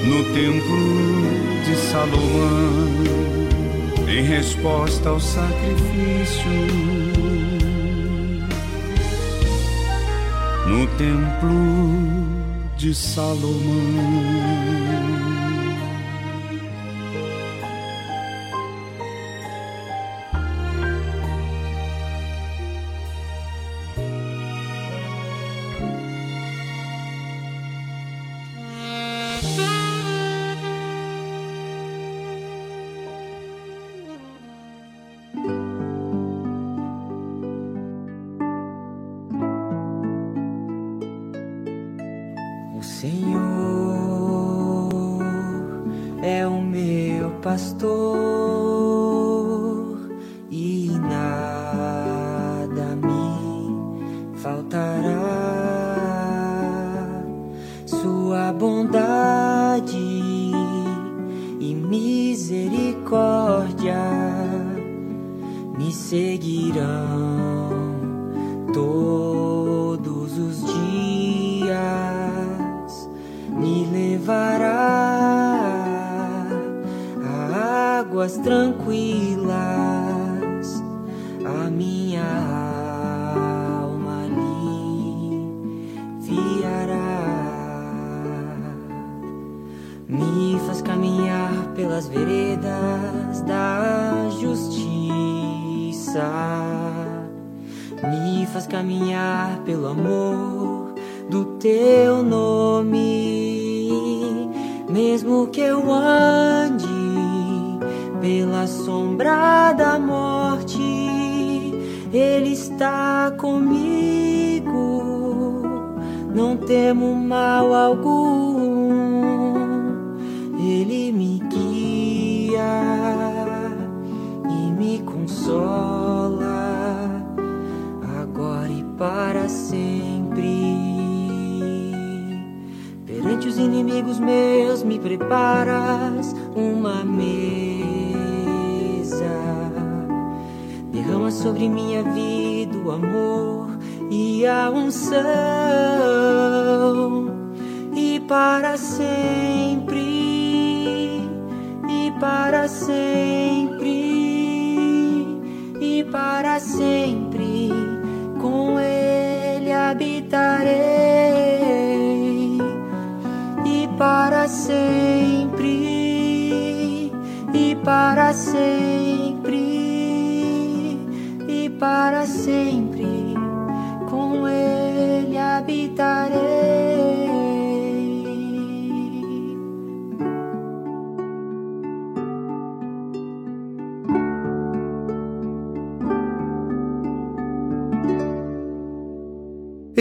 no templo de Salomão em resposta ao sacrifício no templo de Salomão.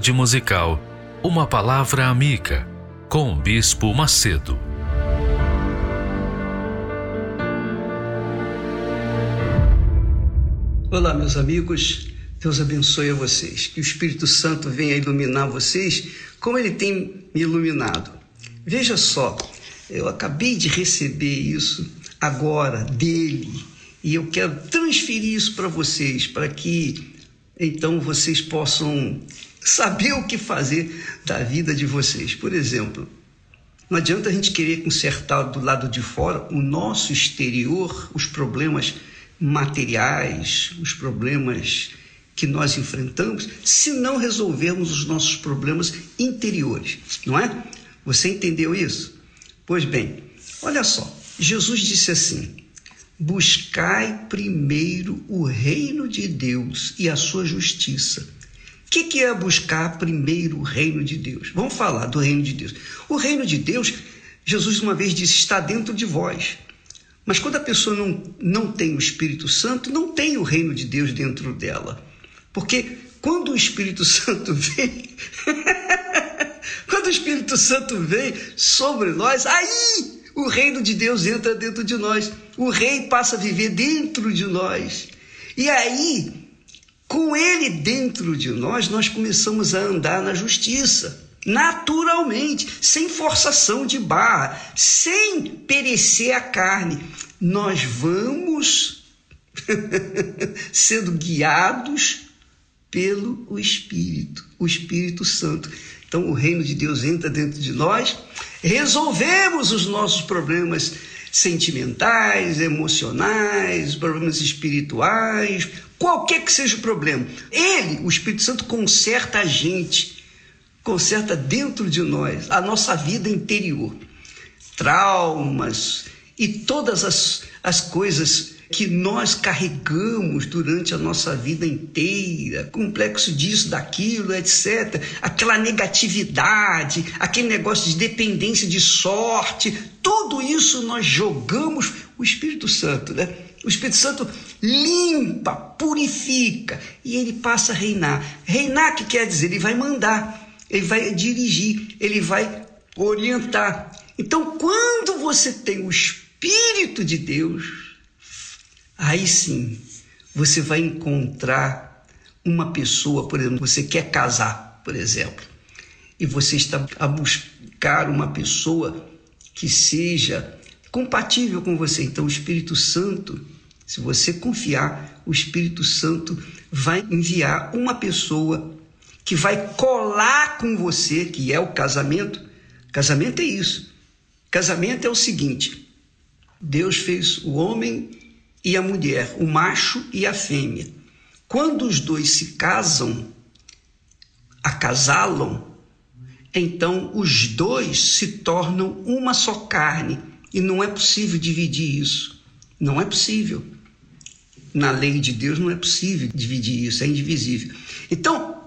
Tarde musical, uma palavra amiga com o Bispo Macedo. Olá, meus amigos. Deus abençoe a vocês. Que o Espírito Santo venha iluminar vocês como ele tem me iluminado. Veja só, eu acabei de receber isso agora dele e eu quero transferir isso para vocês, para que então vocês possam saber o que fazer da vida de vocês. Por exemplo, não adianta a gente querer consertar do lado de fora o nosso exterior, os problemas materiais, os problemas que nós enfrentamos, se não resolvermos os nossos problemas interiores, não é? Você entendeu isso? Pois bem, olha só, Jesus disse assim: Buscai primeiro o reino de Deus e a sua justiça. O que, que é buscar primeiro o reino de Deus? Vamos falar do reino de Deus. O reino de Deus, Jesus uma vez disse, está dentro de vós. Mas quando a pessoa não, não tem o Espírito Santo, não tem o reino de Deus dentro dela. Porque quando o Espírito Santo vem, quando o Espírito Santo vem sobre nós, aí o reino de Deus entra dentro de nós. O rei passa a viver dentro de nós. E aí, com ele dentro de nós, nós começamos a andar na justiça. Naturalmente, sem forçação de barra, sem perecer a carne. Nós vamos sendo guiados pelo Espírito, o Espírito Santo. Então, o reino de Deus entra dentro de nós, resolvemos os nossos problemas sentimentais, emocionais, problemas espirituais, qualquer que seja o problema. Ele, o Espírito Santo, conserta a gente, conserta dentro de nós a nossa vida interior. Traumas e todas as, as coisas que nós carregamos durante a nossa vida inteira, complexo disso, daquilo, etc. Aquela negatividade, aquele negócio de dependência de sorte, tudo isso nós jogamos o Espírito Santo, né? O Espírito Santo limpa, purifica e ele passa a reinar. Reinar que quer dizer, ele vai mandar, ele vai dirigir, ele vai orientar. Então, quando você tem o Espírito de Deus, aí sim você vai encontrar uma pessoa, por exemplo, você quer casar, por exemplo, e você está a buscar uma pessoa que seja compatível com você. Então, o Espírito Santo, se você confiar, o Espírito Santo vai enviar uma pessoa que vai colar com você, que é o casamento. Casamento é isso. Casamento é o seguinte: Deus fez o homem e a mulher, o macho e a fêmea. Quando os dois se casam, acasalam, então os dois se tornam uma só carne e não é possível dividir isso. Não é possível. Na lei de Deus não é possível dividir isso, é indivisível. Então,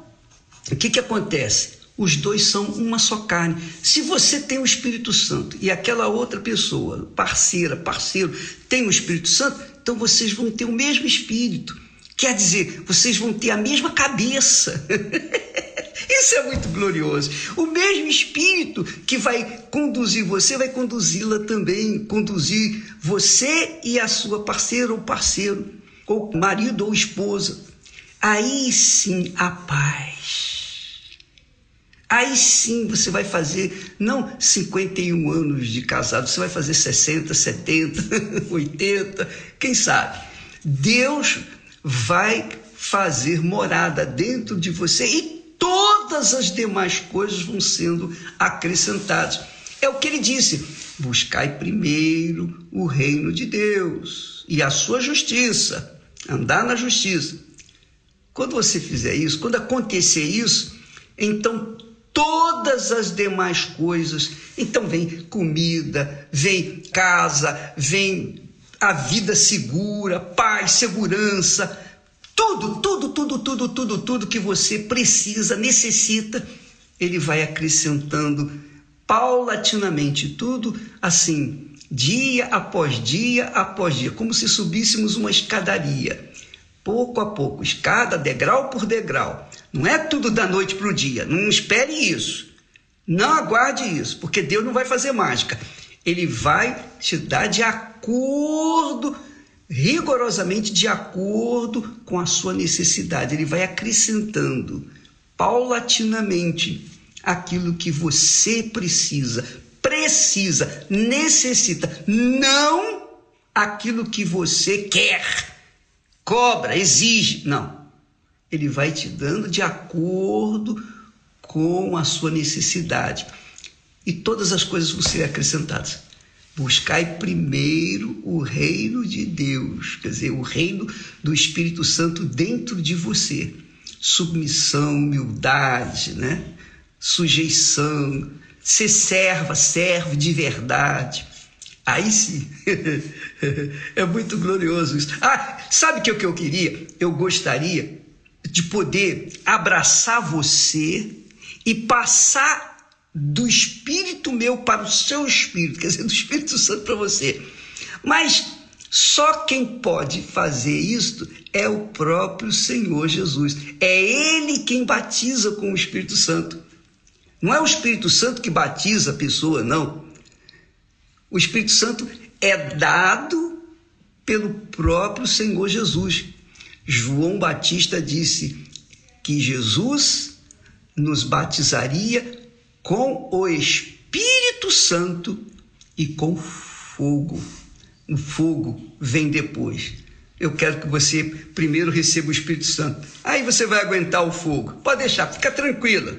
o que, que acontece? Os dois são uma só carne. Se você tem o Espírito Santo e aquela outra pessoa, parceira, parceiro, tem o Espírito Santo, então vocês vão ter o mesmo espírito. Quer dizer, vocês vão ter a mesma cabeça. Isso é muito glorioso. O mesmo espírito que vai conduzir você, vai conduzi-la também, conduzir você e a sua parceira ou parceiro, ou marido ou esposa. Aí sim a paz Aí sim você vai fazer não 51 anos de casado, você vai fazer 60, 70, 80, quem sabe. Deus vai fazer morada dentro de você e todas as demais coisas vão sendo acrescentadas. É o que ele disse: Buscai primeiro o reino de Deus e a sua justiça, andar na justiça. Quando você fizer isso, quando acontecer isso, então todas as demais coisas, então vem comida, vem casa, vem a vida segura, paz, segurança, tudo, tudo, tudo, tudo, tudo, tudo que você precisa, necessita, ele vai acrescentando paulatinamente, tudo assim, dia após dia após dia, como se subíssemos uma escadaria, pouco a pouco, escada, degrau por degrau. Não é tudo da noite para o dia, não espere isso. Não aguarde isso, porque Deus não vai fazer mágica. Ele vai te dar de acordo rigorosamente de acordo com a sua necessidade. Ele vai acrescentando paulatinamente aquilo que você precisa, precisa, necessita, não aquilo que você quer, cobra, exige. Não. Ele vai te dando de acordo com a sua necessidade. E todas as coisas vão ser acrescentadas. Buscai primeiro o reino de Deus, quer dizer, o reino do Espírito Santo dentro de você. Submissão, humildade, né? sujeição, ser serva, servo de verdade. Aí sim, é muito glorioso isso. Ah, sabe o que, que eu queria? Eu gostaria de poder abraçar você e passar do espírito meu para o seu espírito, quer dizer, do Espírito Santo para você. Mas só quem pode fazer isto é o próprio Senhor Jesus. É Ele quem batiza com o Espírito Santo. Não é o Espírito Santo que batiza a pessoa, não. O Espírito Santo é dado pelo próprio Senhor Jesus. João Batista disse que Jesus nos batizaria com o Espírito Santo e com fogo. O fogo vem depois. Eu quero que você primeiro receba o Espírito Santo. Aí você vai aguentar o fogo. Pode deixar, fica tranquila.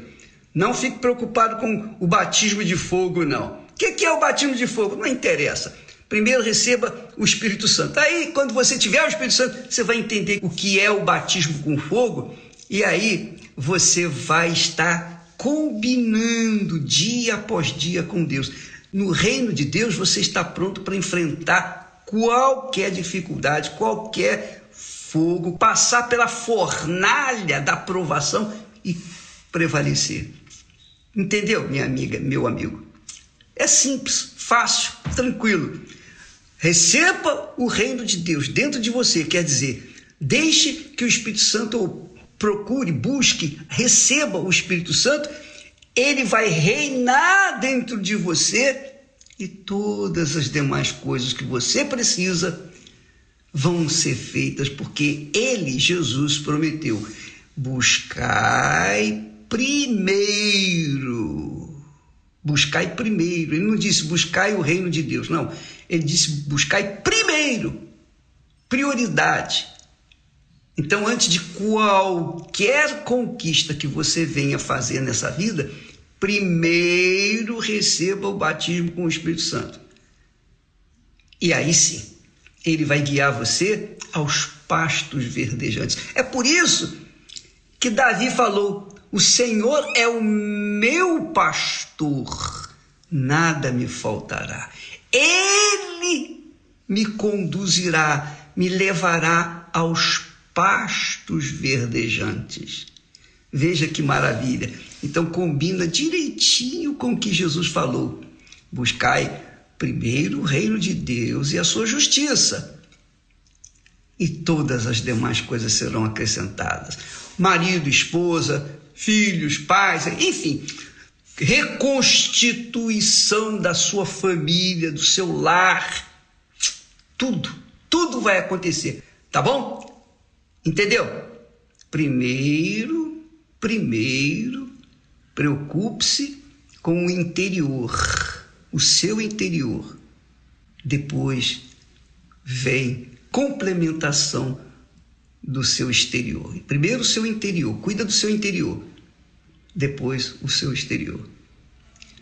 Não fique preocupado com o batismo de fogo, não. O que é o batismo de fogo? Não interessa. Primeiro receba o Espírito Santo. Aí, quando você tiver o Espírito Santo, você vai entender o que é o batismo com fogo, e aí você vai estar combinando dia após dia com Deus. No reino de Deus, você está pronto para enfrentar qualquer dificuldade, qualquer fogo, passar pela fornalha da provação e prevalecer. Entendeu, minha amiga, meu amigo? É simples, fácil, tranquilo. Receba o reino de Deus dentro de você, quer dizer, deixe que o Espírito Santo procure, busque, receba o Espírito Santo, ele vai reinar dentro de você e todas as demais coisas que você precisa vão ser feitas porque ele, Jesus, prometeu: buscai primeiro. Buscai primeiro. Ele não disse buscai o reino de Deus, não. Ele disse buscai primeiro. Prioridade. Então, antes de qualquer conquista que você venha fazer nessa vida, primeiro receba o batismo com o Espírito Santo. E aí sim, ele vai guiar você aos pastos verdejantes. É por isso que Davi falou: O Senhor é o meu pastor, nada me faltará. Ele me conduzirá, me levará aos pastos verdejantes. Veja que maravilha. Então combina direitinho com o que Jesus falou. Buscai primeiro o reino de Deus e a sua justiça. E todas as demais coisas serão acrescentadas. Marido, esposa, filhos, pais, enfim, reconstituição da sua família, do seu lar. Tudo, tudo vai acontecer, tá bom? Entendeu? Primeiro, primeiro, preocupe-se com o interior, o seu interior. Depois vem complementação do seu exterior. Primeiro o seu interior, cuida do seu interior. Depois o seu exterior.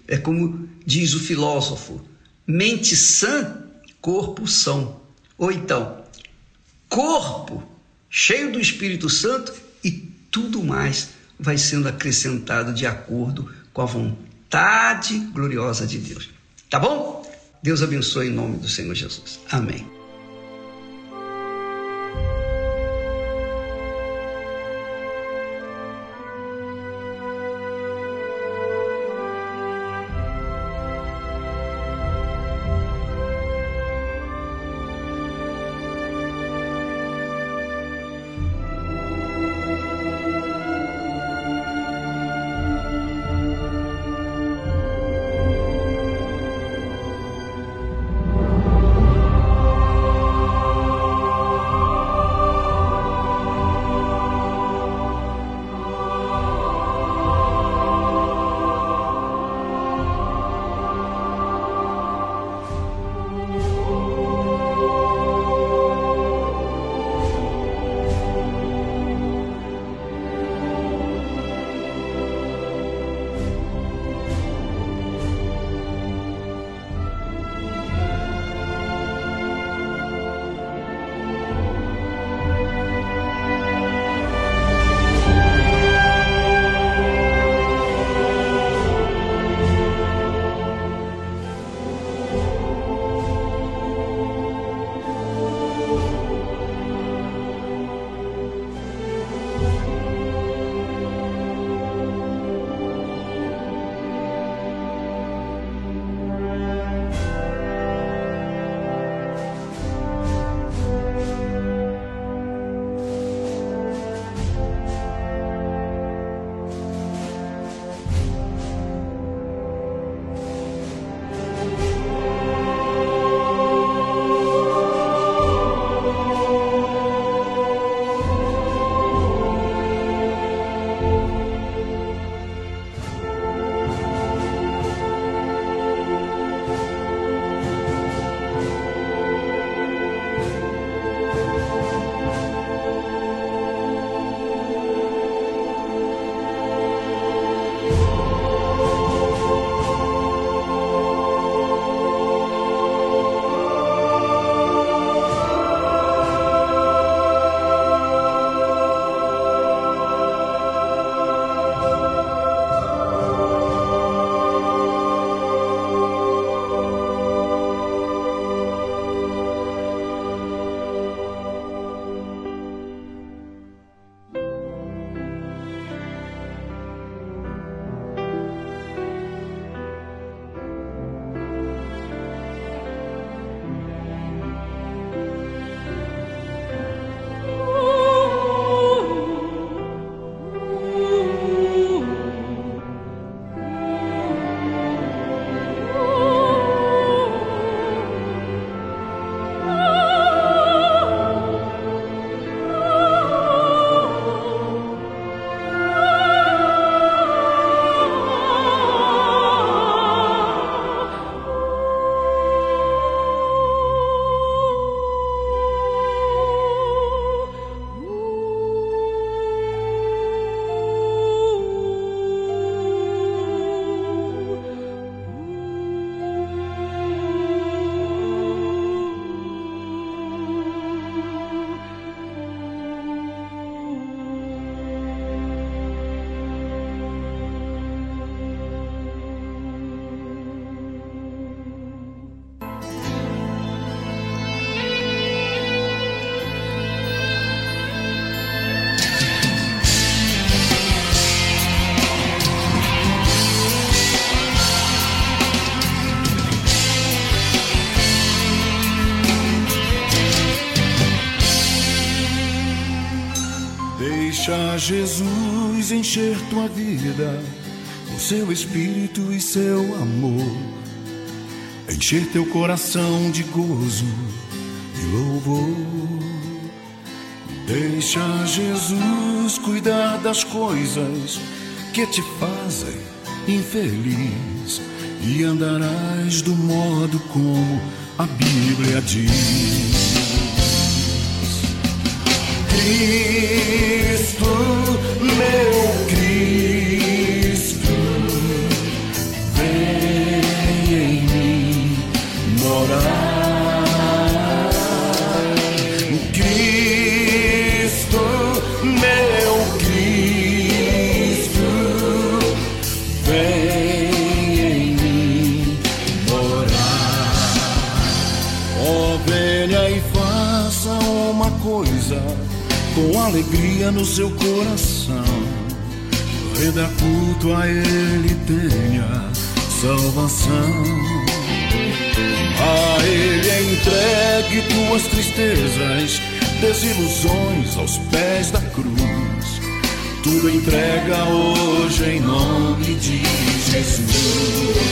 É como diz o filósofo, mente sã, corpo são. Ou então, corpo cheio do Espírito Santo e tudo mais vai sendo acrescentado de acordo com a vontade gloriosa de Deus. Tá bom? Deus abençoe em nome do Senhor Jesus. Amém. Jesus encher tua vida com seu espírito e seu amor, encher teu coração de gozo e louvor. Deixa Jesus cuidar das coisas que te fazem infeliz e andarás do modo como a Bíblia diz. Cristo, meu Cristo, alegria no seu coração. Renda culto a Ele tenha salvação. A Ele entregue tuas tristezas, desilusões aos pés da cruz. Tudo entrega hoje em nome de Jesus.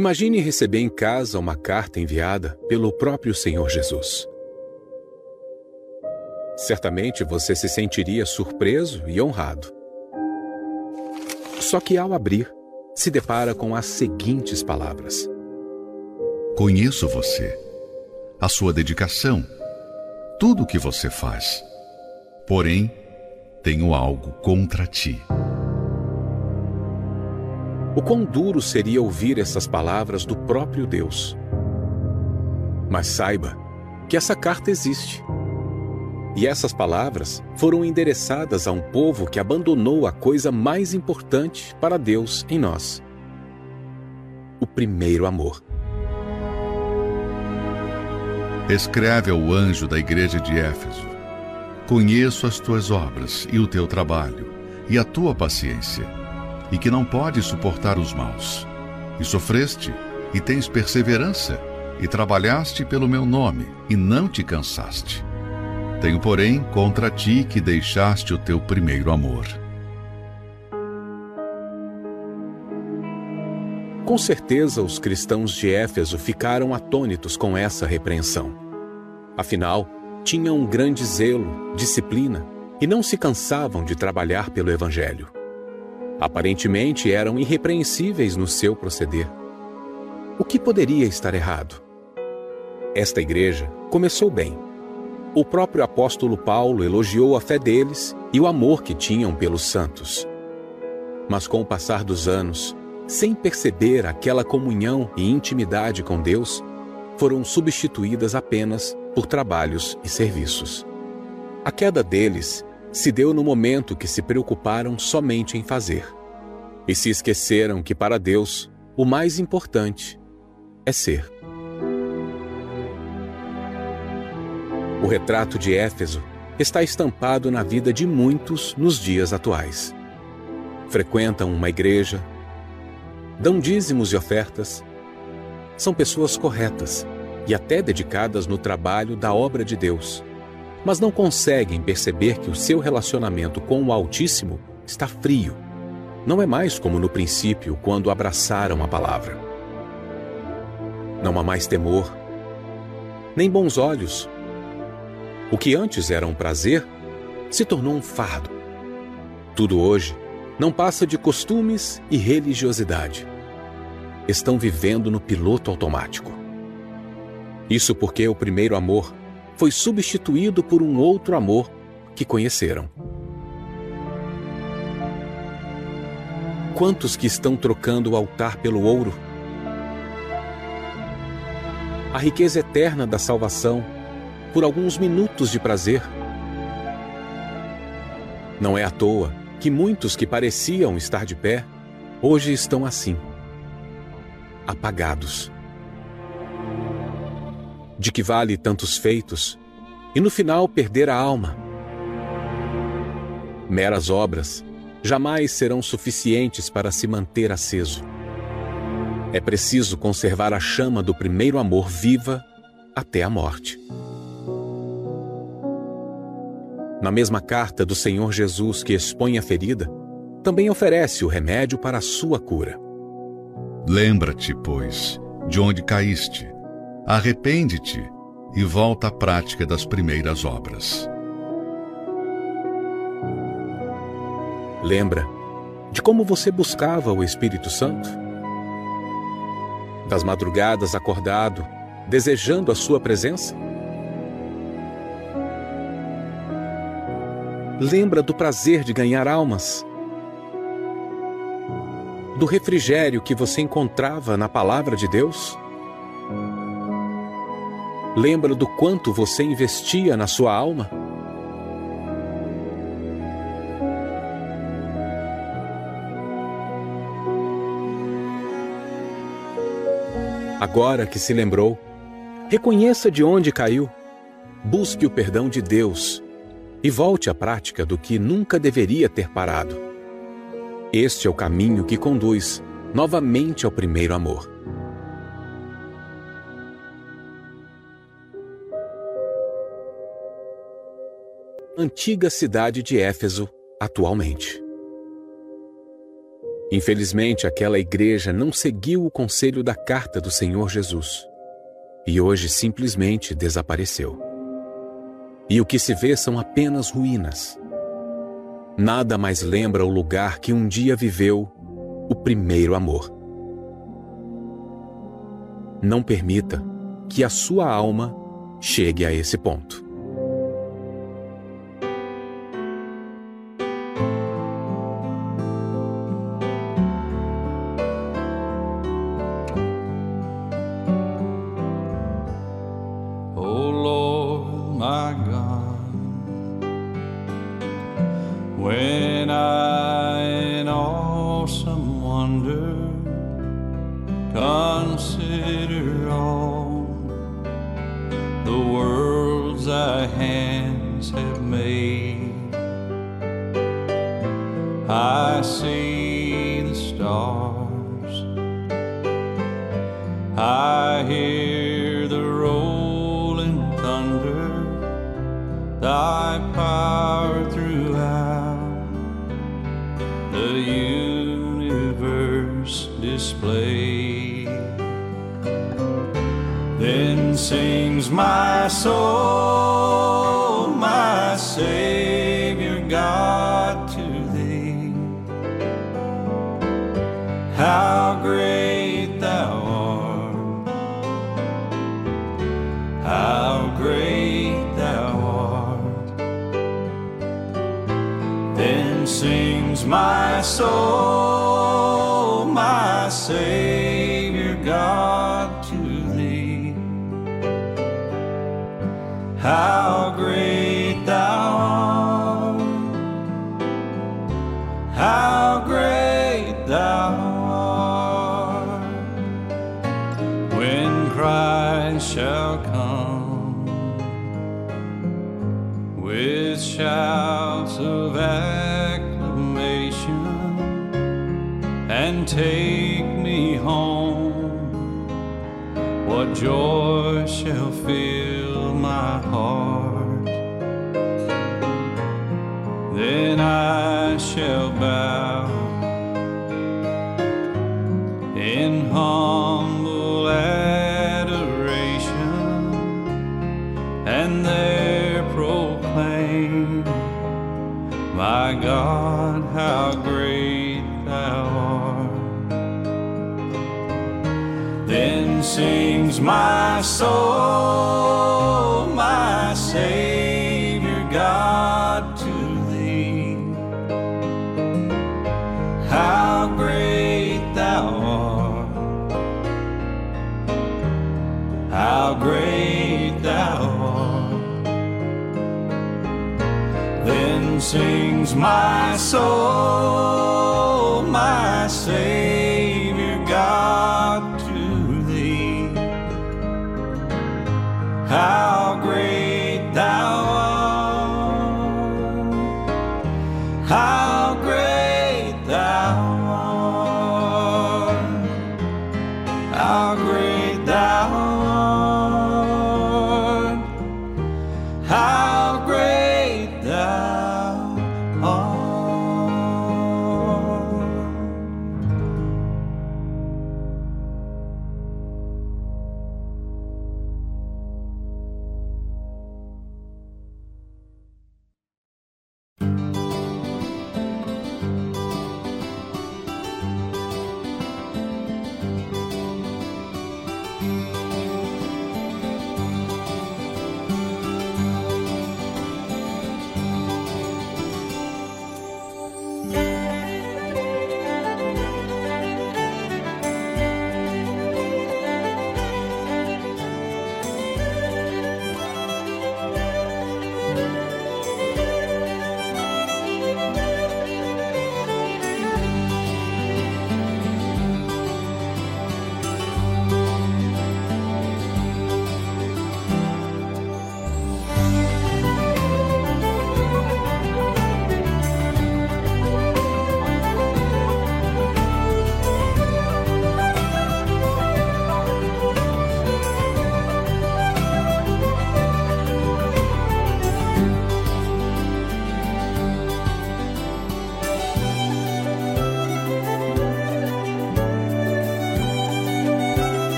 Imagine receber em casa uma carta enviada pelo próprio Senhor Jesus. Certamente você se sentiria surpreso e honrado. Só que ao abrir, se depara com as seguintes palavras: Conheço você, a sua dedicação, tudo o que você faz. Porém, tenho algo contra ti. O quão duro seria ouvir essas palavras do próprio Deus. Mas saiba que essa carta existe. E essas palavras foram endereçadas a um povo que abandonou a coisa mais importante para Deus em nós: o primeiro amor. Escreve ao anjo da igreja de Éfeso: Conheço as tuas obras e o teu trabalho, e a tua paciência, e que não podes suportar os maus. E sofreste, e tens perseverança, e trabalhaste pelo meu nome, e não te cansaste. Tenho, porém, contra ti que deixaste o teu primeiro amor. Com certeza, os cristãos de Éfeso ficaram atônitos com essa repreensão. Afinal, tinham um grande zelo, disciplina e não se cansavam de trabalhar pelo Evangelho. Aparentemente eram irrepreensíveis no seu proceder. O que poderia estar errado? Esta igreja começou bem. O próprio apóstolo Paulo elogiou a fé deles e o amor que tinham pelos santos. Mas com o passar dos anos, sem perceber aquela comunhão e intimidade com Deus, foram substituídas apenas por trabalhos e serviços. A queda deles se deu no momento que se preocuparam somente em fazer e se esqueceram que para Deus o mais importante é ser. O retrato de Éfeso está estampado na vida de muitos nos dias atuais. Frequentam uma igreja, dão dízimos e ofertas, são pessoas corretas e até dedicadas no trabalho da obra de Deus, mas não conseguem perceber que o seu relacionamento com o Altíssimo está frio. Não é mais como no princípio, quando abraçaram a palavra. Não há mais temor, nem bons olhos. O que antes era um prazer se tornou um fardo. Tudo hoje não passa de costumes e religiosidade estão vivendo no piloto automático. Isso porque o primeiro amor foi substituído por um outro amor que conheceram. Quantos que estão trocando o altar pelo ouro? A riqueza eterna da salvação por alguns minutos de prazer. Não é à toa que muitos que pareciam estar de pé hoje estão assim apagados. De que vale tantos feitos e no final perder a alma? Meras obras jamais serão suficientes para se manter aceso. É preciso conservar a chama do primeiro amor viva até a morte. Na mesma carta do Senhor Jesus que expõe a ferida, também oferece o remédio para a sua cura. Lembra-te, pois, de onde caíste, arrepende-te e volta à prática das primeiras obras. Lembra de como você buscava o Espírito Santo? Das madrugadas acordado, desejando a sua presença? Lembra do prazer de ganhar almas? do refrigério que você encontrava na palavra de Deus? Lembra do quanto você investia na sua alma? Agora que se lembrou, reconheça de onde caiu, busque o perdão de Deus e volte à prática do que nunca deveria ter parado. Este é o caminho que conduz novamente ao primeiro amor. Antiga cidade de Éfeso, atualmente. Infelizmente, aquela igreja não seguiu o conselho da carta do Senhor Jesus e hoje simplesmente desapareceu. E o que se vê são apenas ruínas. Nada mais lembra o lugar que um dia viveu o primeiro amor. Não permita que a sua alma chegue a esse ponto.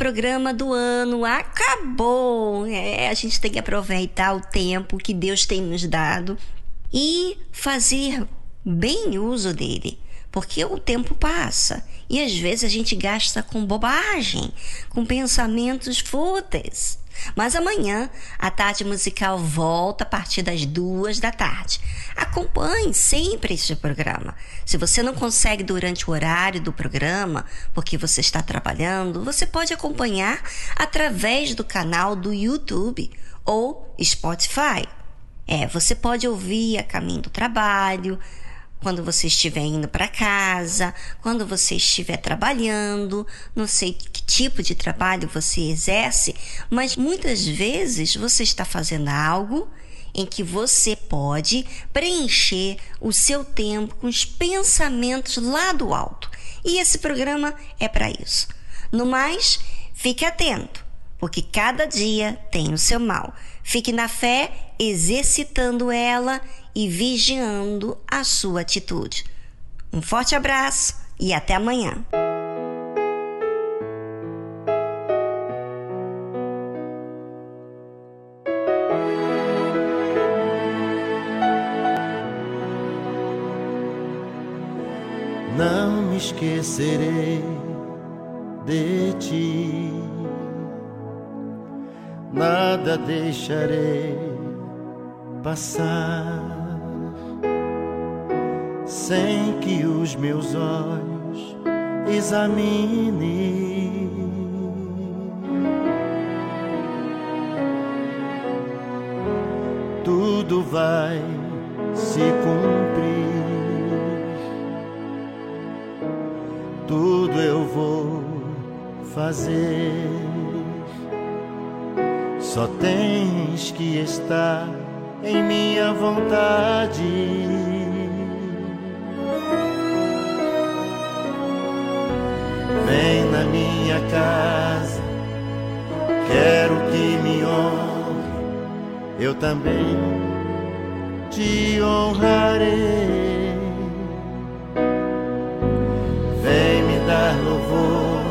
Programa do ano acabou. É, a gente tem que aproveitar o tempo que Deus tem nos dado e fazer bem uso dele, porque o tempo passa e às vezes a gente gasta com bobagem, com pensamentos fúteis. Mas amanhã a tarde musical volta a partir das duas da tarde. Acompanhe sempre este programa. Se você não consegue durante o horário do programa, porque você está trabalhando, você pode acompanhar através do canal do YouTube ou Spotify. É, você pode ouvir a caminho do trabalho, quando você estiver indo para casa, quando você estiver trabalhando, não sei que tipo de trabalho você exerce, mas muitas vezes você está fazendo algo em que você pode preencher o seu tempo com os pensamentos lá do alto. E esse programa é para isso. No mais, fique atento, porque cada dia tem o seu mal. Fique na fé, exercitando ela e vigiando a sua atitude. Um forte abraço e até amanhã. Esquecerei de ti, nada deixarei passar sem que os meus olhos examinem. Eu também te honrarei. Vem me dar louvor,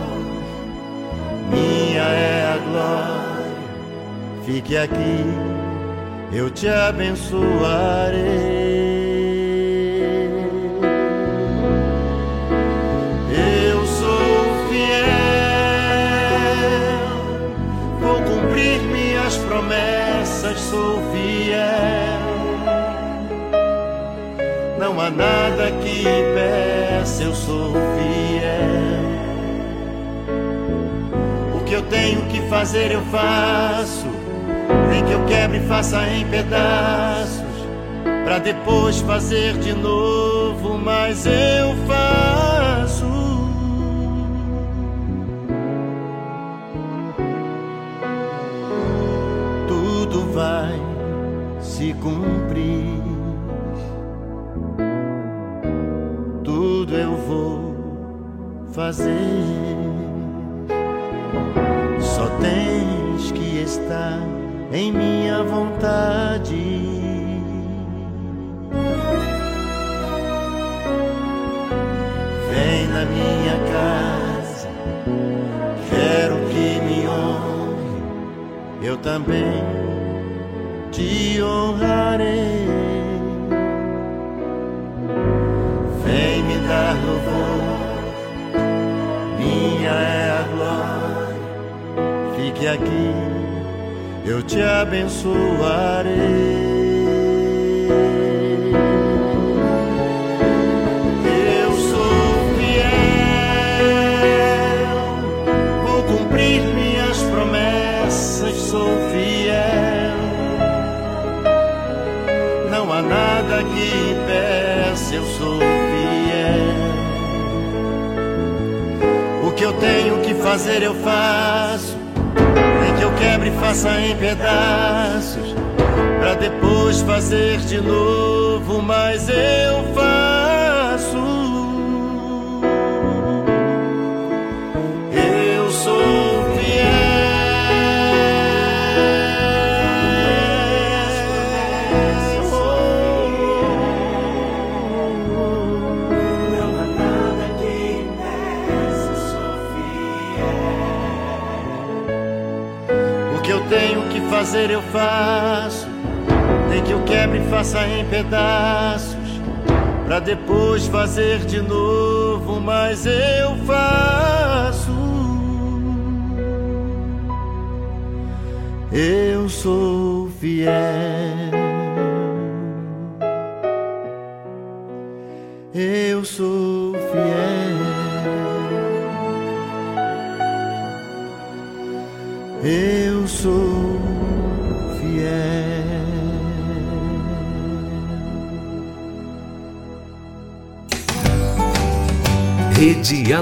minha é a glória, fique aqui, eu te abençoarei. Sou fiel. Não há nada que impeça, eu sou fiel. O que eu tenho que fazer, eu faço. Nem que eu quebre faça em pedaços. Pra depois fazer de novo, mas eu faço. Fazer. Só tens que estar em minha vontade. Vem na minha casa, quero que me honre. Eu também